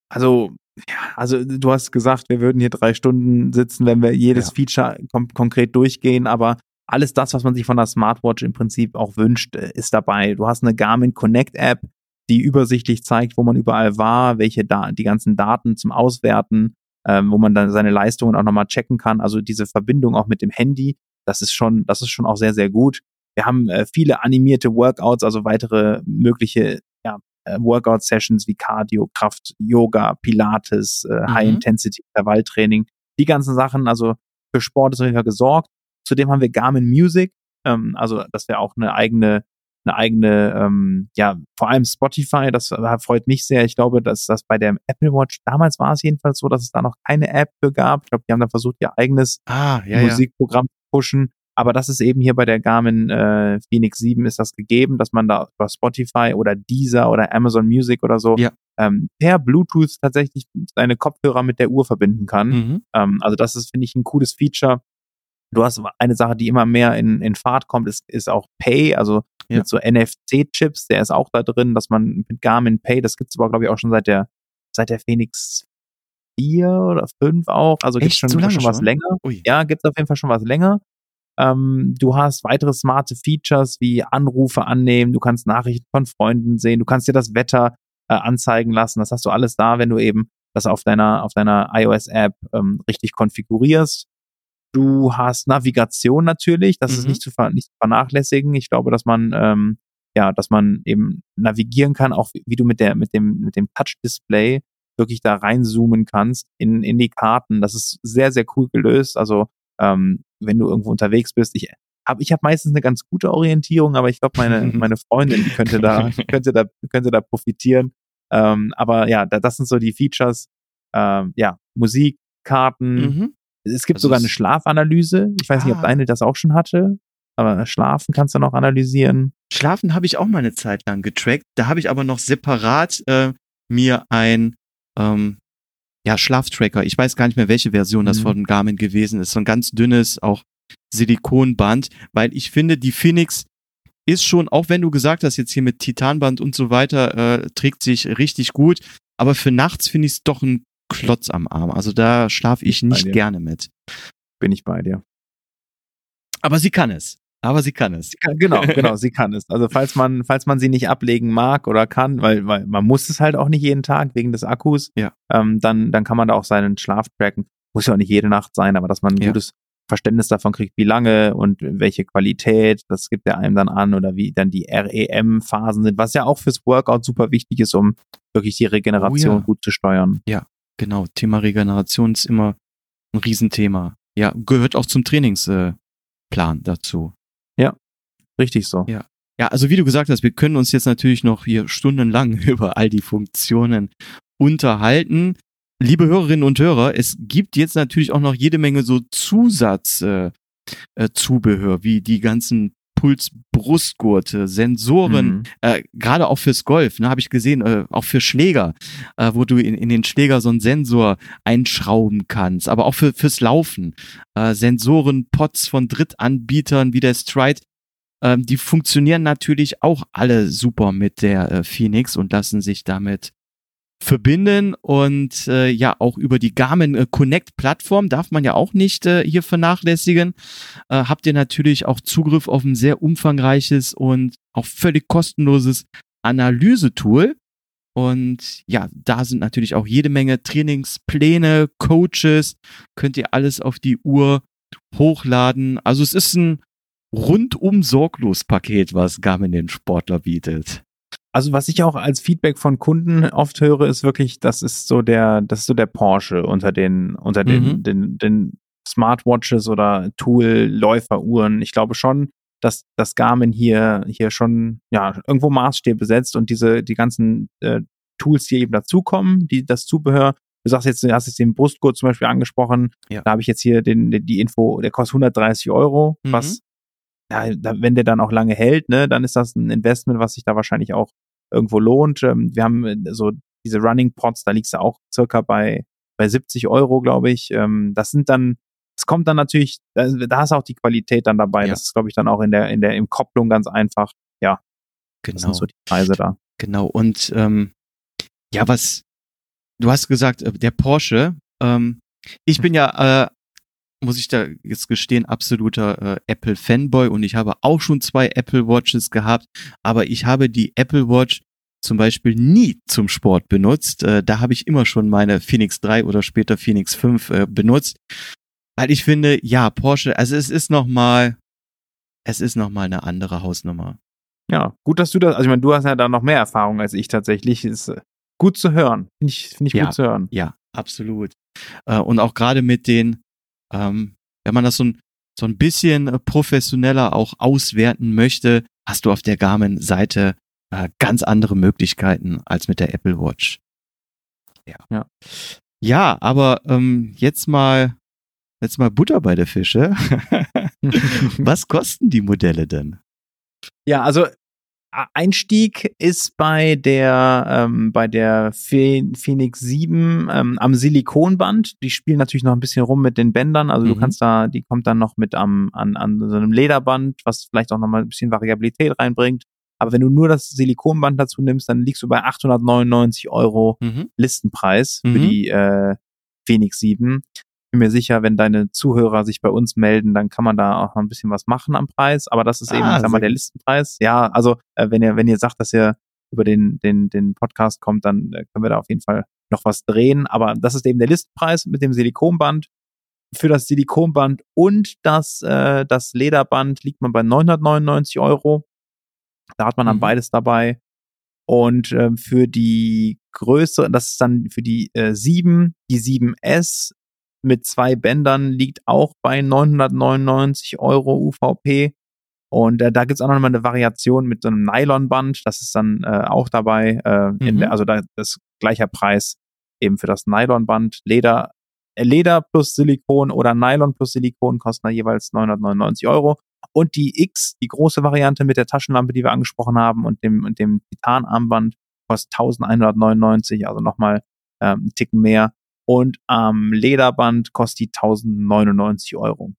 Also, ja, also du hast gesagt, wir würden hier drei Stunden sitzen, wenn wir jedes Ja. Feature konkret durchgehen, aber alles das, was man sich von der Smartwatch im Prinzip auch wünscht, äh, ist dabei. Du hast eine Garmin Connect App, die übersichtlich zeigt, wo man überall war, welche da die ganzen Daten zum Auswerten, ähm, wo man dann seine Leistungen auch nochmal checken kann. Also diese Verbindung auch mit dem Handy, das ist schon, das ist schon auch sehr, sehr gut. Wir haben äh, viele animierte Workouts, also weitere mögliche ja, äh, Workout-Sessions wie Cardio, Kraft, Yoga, Pilates, äh, Mhm. High-Intensity-Intervalltraining. Die ganzen Sachen, also für Sport ist auf jeden Fall gesorgt. Zudem haben wir Garmin Music, ähm, also das wäre auch eine eigene, eine eigene, ähm, ja, vor allem Spotify, das äh, freut mich sehr. Ich glaube, dass das bei der Apple Watch, damals war es jedenfalls so, dass es da noch keine App für gab. Ich glaube, die haben dann versucht, ihr eigenes Ah, ja, Musikprogramm zu pushen. Aber das ist eben hier bei der Garmin äh, Phoenix 7 ist das gegeben, dass man da über Spotify oder Deezer oder Amazon Music oder so Ja. ähm, per Bluetooth tatsächlich seine Kopfhörer mit der Uhr verbinden kann. Mhm. Ähm, also das ist, finde ich, ein cooles Feature. Du hast eine Sache, die immer mehr in, in Fahrt kommt, ist, ist auch Pay, also Ja. mit so NFC-Chips, der ist auch da drin, dass man mit Garmin Pay, das gibt's aber, glaube ich, auch schon seit der, seit der Phoenix 4 oder 5 auch. Also Echt? schon, So schon was länger. Ui. Ja, gibt's auf jeden Fall schon was länger. Ähm, du hast weitere smarte Features wie Anrufe annehmen, du kannst Nachrichten von Freunden sehen, du kannst dir das Wetter äh, anzeigen lassen. Das hast du alles da, wenn du eben das auf deiner, auf deiner iOS-App ähm, richtig konfigurierst. Du hast Navigation natürlich, das mhm. ist nicht zu, nicht zu vernachlässigen. Ich glaube, dass man ähm, ja, dass man eben navigieren kann, auch wie, wie du mit der mit dem mit dem Touch-Display wirklich da reinzoomen kannst in in die Karten. Das ist sehr sehr cool gelöst. Also ähm, wenn du irgendwo unterwegs bist, ich habe ich habe meistens eine ganz gute Orientierung, aber ich glaube meine [LAUGHS] meine Freundin könnte da [LAUGHS] könnte da könnte da profitieren. Ähm, aber ja, da, das sind so die Features. Ähm, ja, Musik, Karten. Mhm. Es gibt also sogar eine Schlafanalyse. Ich weiß ah. nicht, ob ah. deine das auch schon hatte. Aber Schlafen kannst du noch analysieren. Schlafen habe ich auch mal eine Zeit lang getrackt. Da habe ich aber noch separat äh, mir ein ähm, ja, Schlaftracker. Ich weiß gar nicht mehr, welche Version das mhm. von Garmin gewesen ist. So ein ganz dünnes, auch Silikonband, weil ich finde, die Phoenix ist schon, auch wenn du gesagt hast, jetzt hier mit Titanband und so weiter, äh, trägt sich richtig gut. Aber für nachts finde ich es doch ein Klotz am Arm. Also da schlafe ich nicht gerne mit. Bin ich bei dir. Aber sie kann es. Aber sie kann es. Kann, genau, [LAUGHS] genau, sie kann es. Also falls man, falls man sie nicht ablegen mag oder kann, weil, weil man muss es halt auch nicht jeden Tag wegen des Akkus, ja. ähm, dann, dann kann man da auch seinen Schlaf tracken. Muss ja auch nicht jede Nacht sein, aber dass man ein ja. gutes Verständnis davon kriegt, wie lange und welche Qualität, das gibt er einem dann an oder wie dann die REM-Phasen sind, was ja auch fürs Workout super wichtig ist, um wirklich die Regeneration oh ja. gut zu steuern. Ja, genau. Thema Regeneration ist immer ein Riesenthema. Ja, gehört auch zum Trainingsplan dazu. Ja, richtig so. Ja. Ja, also wie du gesagt hast, wir können uns jetzt natürlich noch hier stundenlang [LAUGHS] über all die Funktionen unterhalten. Liebe Hörerinnen und Hörer, es gibt jetzt natürlich auch noch jede Menge so Zusatzzubehör, äh, äh, wie die ganzen Pulsbrustgurte, Sensoren, mhm. äh, gerade auch fürs Golf, ne, habe ich gesehen, äh, auch für Schläger, äh, wo du in, in den Schläger so einen Sensor einschrauben kannst, aber auch für, fürs Laufen. Äh, Sensoren, Pots von Drittanbietern wie der Stride, äh, die funktionieren natürlich auch alle super mit der äh, Phoenix und lassen sich damit verbinden und äh, ja auch über die Garmin äh, Connect Plattform darf man ja auch nicht äh, hier vernachlässigen. Äh, habt ihr natürlich auch Zugriff auf ein sehr umfangreiches und auch völlig kostenloses Analysetool. Und ja, da sind natürlich auch jede Menge Trainingspläne, Coaches, könnt ihr alles auf die Uhr hochladen. Also es ist ein rundum sorglos Paket, was Garmin den Sportler bietet. Also was ich auch als Feedback von Kunden oft höre, ist wirklich, das ist so der, das ist so der Porsche unter den, unter den, mhm. den, den Smartwatches oder Tool-Läuferuhren. Ich glaube schon, dass das Garmin hier, hier schon, ja, irgendwo Maßstäbe setzt und diese, die ganzen äh, Tools, die eben dazukommen, die, das Zubehör, Du sagst jetzt, du hast jetzt den Brustgurt zum Beispiel angesprochen. Ja. Da habe ich jetzt hier den, die Info, der kostet 130 Euro, mhm. was ja, wenn der dann auch lange hält, ne, dann ist das ein Investment, was sich da wahrscheinlich auch irgendwo lohnt. Ähm, wir haben äh, so diese Running Pots, da liegst du auch circa bei, bei 70 Euro, glaube ich. Ähm, das sind dann, es kommt dann natürlich, da, ist auch die Qualität dann dabei. Ja. Das ist, glaube ich, dann auch in der, in der, im Kopplung ganz einfach. Ja. Genau. Das sind genau. so die Preise da. Genau. Und ähm, ja, was, du hast gesagt, äh, der Porsche, ähm, ich bin ja äh, muss ich da jetzt gestehen, absoluter äh, Apple-Fanboy und ich habe auch schon zwei Apple Watches gehabt, aber ich habe die Apple Watch zum Beispiel nie zum Sport benutzt. Äh, da habe ich immer schon meine Phoenix 3 oder später Phoenix 5 äh, benutzt. Weil ich finde, ja, Porsche, also es ist nochmal, es ist nochmal eine andere Hausnummer. Ja, gut, dass du das, also ich meine, du hast ja da noch mehr Erfahrung als ich tatsächlich. Ist äh, gut zu hören. Finde ich, finde ich ja, gut zu hören. Ja, absolut. Äh, und auch gerade mit den ähm, wenn man das so ein, so ein bisschen äh, professioneller auch auswerten möchte, hast du auf der Garmin-Seite äh, ganz andere Möglichkeiten als mit der Apple Watch. Ja. Ja, ja aber ähm, jetzt mal jetzt mal Butter bei der Fische. [LAUGHS] Was kosten die Modelle denn? Ja, also Einstieg ist bei der ähm, bei der Phoenix 7 ähm, am Silikonband. Die spielen natürlich noch ein bisschen rum mit den Bändern. Also mhm. du kannst da, die kommt dann noch mit am an, an so einem Lederband, was vielleicht auch noch mal ein bisschen Variabilität reinbringt. Aber wenn du nur das Silikonband dazu nimmst, dann liegst du bei 899 Euro mhm. Listenpreis für mhm. die äh, Phoenix 7 bin mir sicher, wenn deine Zuhörer sich bei uns melden, dann kann man da auch noch ein bisschen was machen am Preis. Aber das ist eben, ah, ich sag mal, der Listenpreis. Ja, also äh, wenn ihr, wenn ihr sagt, dass ihr über den, den, den Podcast kommt, dann äh, können wir da auf jeden Fall noch was drehen. Aber das ist eben der Listenpreis mit dem Silikonband. Für das Silikonband und das, äh, das Lederband liegt man bei 999 Euro. Da hat man dann mhm. beides dabei. Und äh, für die Größe, das ist dann für die äh, 7, die 7S mit zwei Bändern liegt auch bei 999 Euro UVP. Und äh, da gibt's auch noch mal eine Variation mit so einem Nylonband. Das ist dann äh, auch dabei. Äh, mhm. der, also da ist gleicher Preis eben für das Nylonband. Leder, äh, Leder plus Silikon oder Nylon plus Silikon kosten da jeweils 999 Euro. Und die X, die große Variante mit der Taschenlampe, die wir angesprochen haben, und dem, und dem Titanarmband kostet 1199, also nochmal ähm, einen Ticken mehr. Und am ähm, Lederband kostet die 1099 Euro.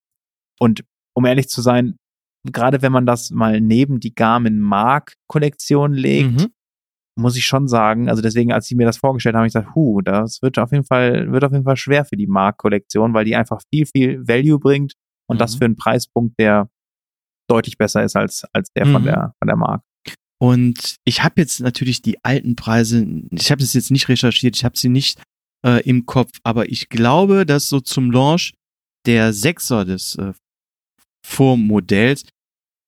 Und um ehrlich zu sein, gerade wenn man das mal neben die Garmin Mark Kollektion legt, mhm. muss ich schon sagen, also deswegen, als sie mir das vorgestellt haben, habe ich gesagt, hu, das wird auf jeden Fall, wird auf jeden Fall schwer für die Mark Kollektion, weil die einfach viel, viel Value bringt und mhm. das für einen Preispunkt, der deutlich besser ist als, als der mhm. von der, von der Mark. Und ich habe jetzt natürlich die alten Preise, ich habe das jetzt nicht recherchiert, ich habe sie nicht äh, im Kopf, aber ich glaube, dass so zum Launch der Sechser des äh, Vormodells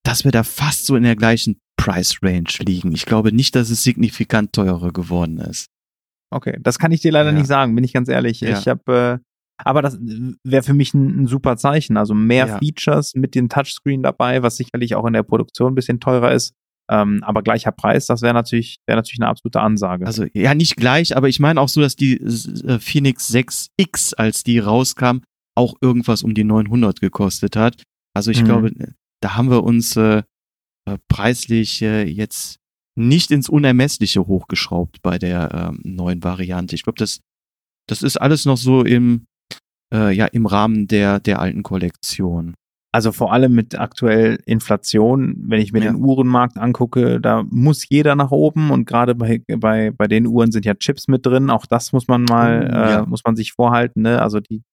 dass wir da fast so in der gleichen Price Range liegen. Ich glaube nicht, dass es signifikant teurer geworden ist. Okay, das kann ich dir leider ja. nicht sagen, bin ich ganz ehrlich. Ja. Ich habe, äh, aber das wäre für mich ein, ein, super Zeichen. Also mehr ja. Features mit dem Touchscreen dabei, was sicherlich auch in der Produktion ein bisschen teurer ist. Ähm, aber gleicher Preis, das wäre natürlich, wäre natürlich eine absolute Ansage. Also ja, nicht gleich, aber ich meine auch so, dass die äh, Phoenix 6X, als die rauskam, auch irgendwas um die 900 gekostet hat. Also ich mhm. glaube, da haben wir uns äh, äh, preislich äh, jetzt nicht ins Unermessliche hochgeschraubt bei der ähm, neuen Variante. Ich glaube, das, das ist alles noch so im, äh, ja, im Rahmen der, der alten Kollektion. Also vor allem mit aktuell Inflation, wenn ich mir ja. den Uhrenmarkt angucke, da muss jeder nach oben und gerade bei, bei, bei den Uhren sind ja Chips mit drin. Auch das muss man mal, mm, ja. äh, muss man sich vorhalten. Ne? Also die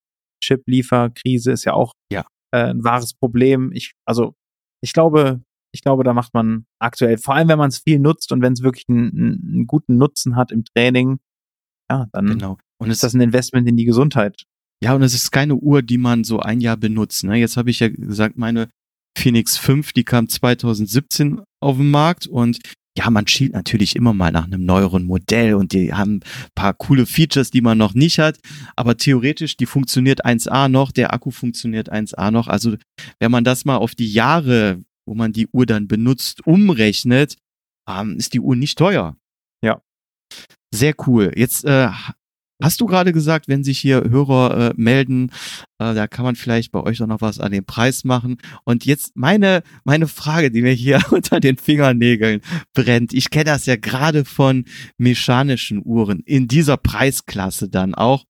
Chip-Lieferkrise ist ja auch ja äh, ein wahres Problem. Ich, also ich glaube, ich glaube, da macht man aktuell, vor allem wenn man es viel nutzt und wenn es wirklich einen, einen, guten Nutzen hat im Training, ja, dann genau. und ist das ein Investment in die Gesundheit. Ja, und es ist keine Uhr, die man so ein Jahr benutzt. Ne? Jetzt habe ich ja gesagt, meine Phoenix 5, die kam 2017 auf den Markt und ja, man schielt natürlich immer mal nach einem neueren Modell und die haben paar coole Features, die man noch nicht hat. Aber theoretisch, die funktioniert 1A noch, der Akku funktioniert 1A noch. Also wenn man das mal auf die Jahre, wo man die Uhr dann benutzt, umrechnet, ähm, ist die Uhr nicht teuer. Ja. Sehr cool. Jetzt äh, Hast du gerade gesagt, wenn sich hier Hörer äh, melden, äh, da kann man vielleicht bei euch auch noch was an den Preis machen. Und jetzt meine, meine Frage, die mir hier [LAUGHS] unter den Fingernägeln brennt. Ich kenne das ja gerade von mechanischen Uhren in dieser Preisklasse dann auch,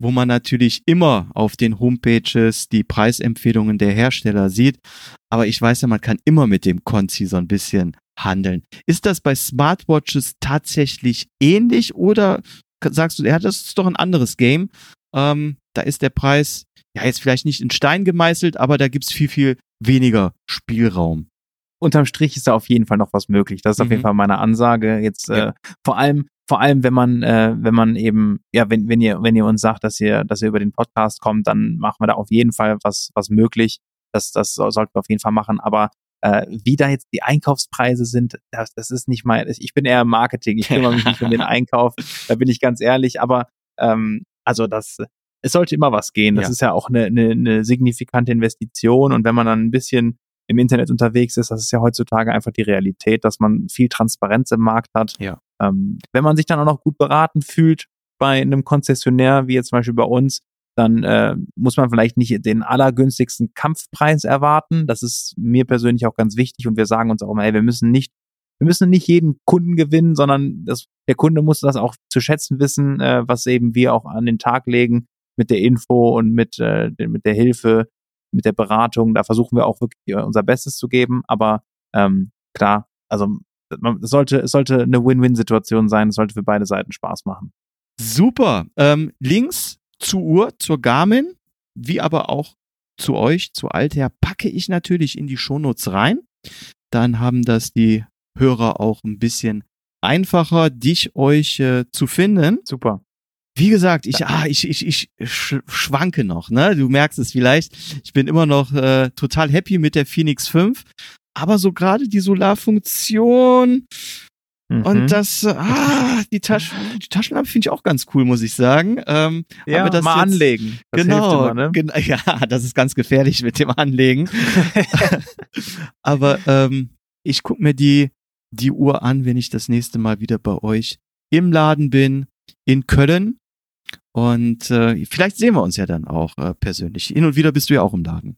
wo man natürlich immer auf den Homepages die Preisempfehlungen der Hersteller sieht. Aber ich weiß ja, man kann immer mit dem Konzi so ein bisschen handeln. Ist das bei Smartwatches tatsächlich ähnlich oder sagst du, ja, das ist doch ein anderes Game. Ähm, da ist der Preis ja jetzt vielleicht nicht in Stein gemeißelt, aber da gibt's viel, viel weniger Spielraum. Unterm Strich ist da auf jeden Fall noch was möglich. Das ist mhm. auf jeden mhm. Fall meine Ansage. Jetzt ja. äh, vor allem, vor allem, wenn man, äh, wenn man eben, ja, wenn, wenn ihr, wenn ihr uns sagt, dass ihr, dass ihr über den Podcast kommt, dann machen wir da auf jeden Fall was, was möglich. Das, das sollten wir auf jeden Fall machen. Aber äh, wie da jetzt die Einkaufspreise sind, das, das ist nicht mein, ich bin eher Marketing, ich kümmere mich nicht um den [LAUGHS] Einkauf, da bin ich ganz ehrlich, aber ähm, also das, es sollte immer was gehen. Das ja. ist ja auch eine, eine, eine signifikante Investition und wenn man dann ein bisschen im Internet unterwegs ist, das ist ja heutzutage einfach die Realität, dass man viel Transparenz im Markt hat. Ja. Ähm, wenn man sich dann auch noch gut beraten fühlt bei einem Konzessionär, wie jetzt zum Beispiel bei uns, dann äh, muss man vielleicht nicht den allergünstigsten Kampfpreis erwarten. Das ist mir persönlich auch ganz wichtig und wir sagen uns auch immer, ey, wir müssen nicht, wir müssen nicht jeden Kunden gewinnen, sondern das, der Kunde muss das auch zu schätzen wissen, äh, was eben wir auch an den Tag legen mit der Info und mit, äh, mit der Hilfe, mit der Beratung. Da versuchen wir auch wirklich unser Bestes zu geben. Aber ähm, klar, also es sollte, es sollte eine Win-Win-Situation sein. Es sollte für beide Seiten Spaß machen. Super. Ähm, Links zur Uhr, zur Garmin, wie aber auch zu euch, zu Alter, packe ich natürlich in die Shownotes rein. Dann haben das die Hörer auch ein bisschen einfacher, dich, euch äh, zu finden. Super. Wie gesagt, ich, ah, ich, ich, ich sch schwanke noch, ne? Du merkst es vielleicht. Ich bin immer noch äh, total happy mit der Phoenix 5. Aber so gerade die Solarfunktion Mhm. und das, äh, ah, die, Tasch die Taschenlampe finde ich auch ganz cool, muss ich sagen. Ähm, ja, aber das mal jetzt- anlegen. Das genau, immer, ne? gen- [LAUGHS] ja, das ist ganz gefährlich mit dem Anlegen. [LAUGHS] Aber ähm, ich guck mir die, die Uhr an, wenn ich das nächste Mal wieder bei euch im Laden bin, in Köln. Und äh, vielleicht sehen wir uns ja dann auch äh, persönlich. Hin und wieder bist du ja auch im Laden.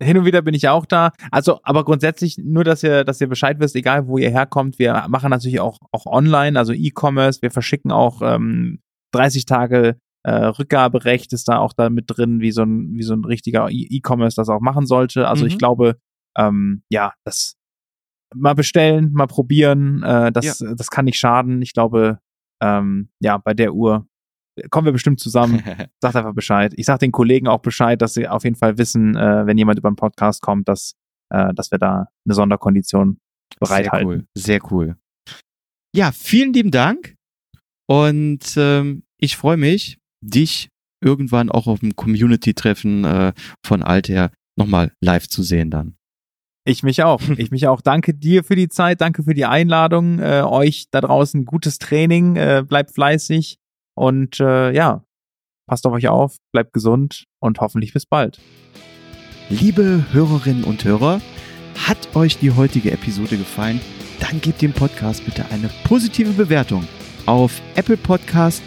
Hin und wieder bin ich auch da. Also, aber grundsätzlich nur, dass ihr, dass ihr Bescheid wisst, egal wo ihr herkommt. Wir machen natürlich auch, auch online, also E-Commerce. Wir verschicken auch ähm, 30 Tage äh, Rückgaberecht ist da auch da mit drin, wie so ein, wie so ein richtiger E- E-Commerce das auch machen sollte. Also Mhm. ich glaube, ähm, ja, das mal bestellen, mal probieren, äh, das, das kann nicht schaden. Ich glaube, ähm, ja, bei der Uhr kommen wir bestimmt zusammen. [LAUGHS] Sagt einfach Bescheid. Ich sag den Kollegen auch Bescheid, dass sie auf jeden Fall wissen, äh, wenn jemand über den Podcast kommt, dass, äh, dass wir da eine Sonderkondition bereithalten. Sehr cool. Sehr cool. Ja, vielen lieben Dank. Und ähm, ich freue mich, dich irgendwann auch auf dem Community-Treffen äh, von Alter nochmal live zu sehen dann. Ich mich auch. [LAUGHS] Ich mich auch. Danke dir für die Zeit, danke für die Einladung. Äh, euch da draußen gutes Training, äh, bleibt fleißig und äh, ja, passt auf euch auf, bleibt gesund und hoffentlich bis bald. Liebe Hörerinnen und Hörer, hat euch die heutige Episode gefallen? Dann gebt dem Podcast bitte eine positive Bewertung auf Apple Podcast.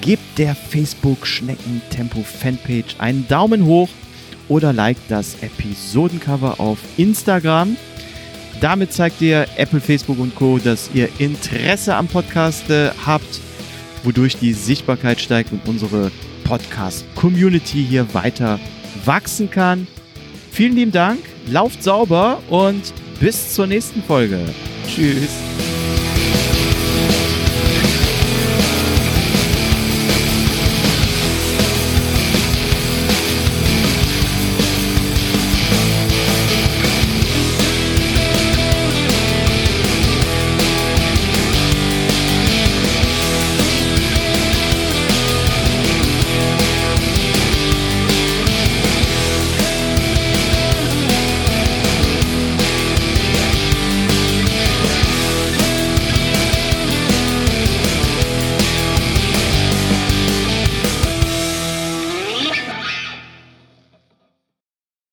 Gebt der Facebook Schneckentempo Fanpage einen Daumen hoch oder liked das Episodencover auf Instagram. Damit zeigt ihr Apple, Facebook und Co., dass ihr Interesse am Podcast äh, habt, wodurch die Sichtbarkeit steigt und unsere Podcast-Community hier weiter wachsen kann. Vielen lieben Dank, lauft sauber und bis zur nächsten Folge. Tschüss.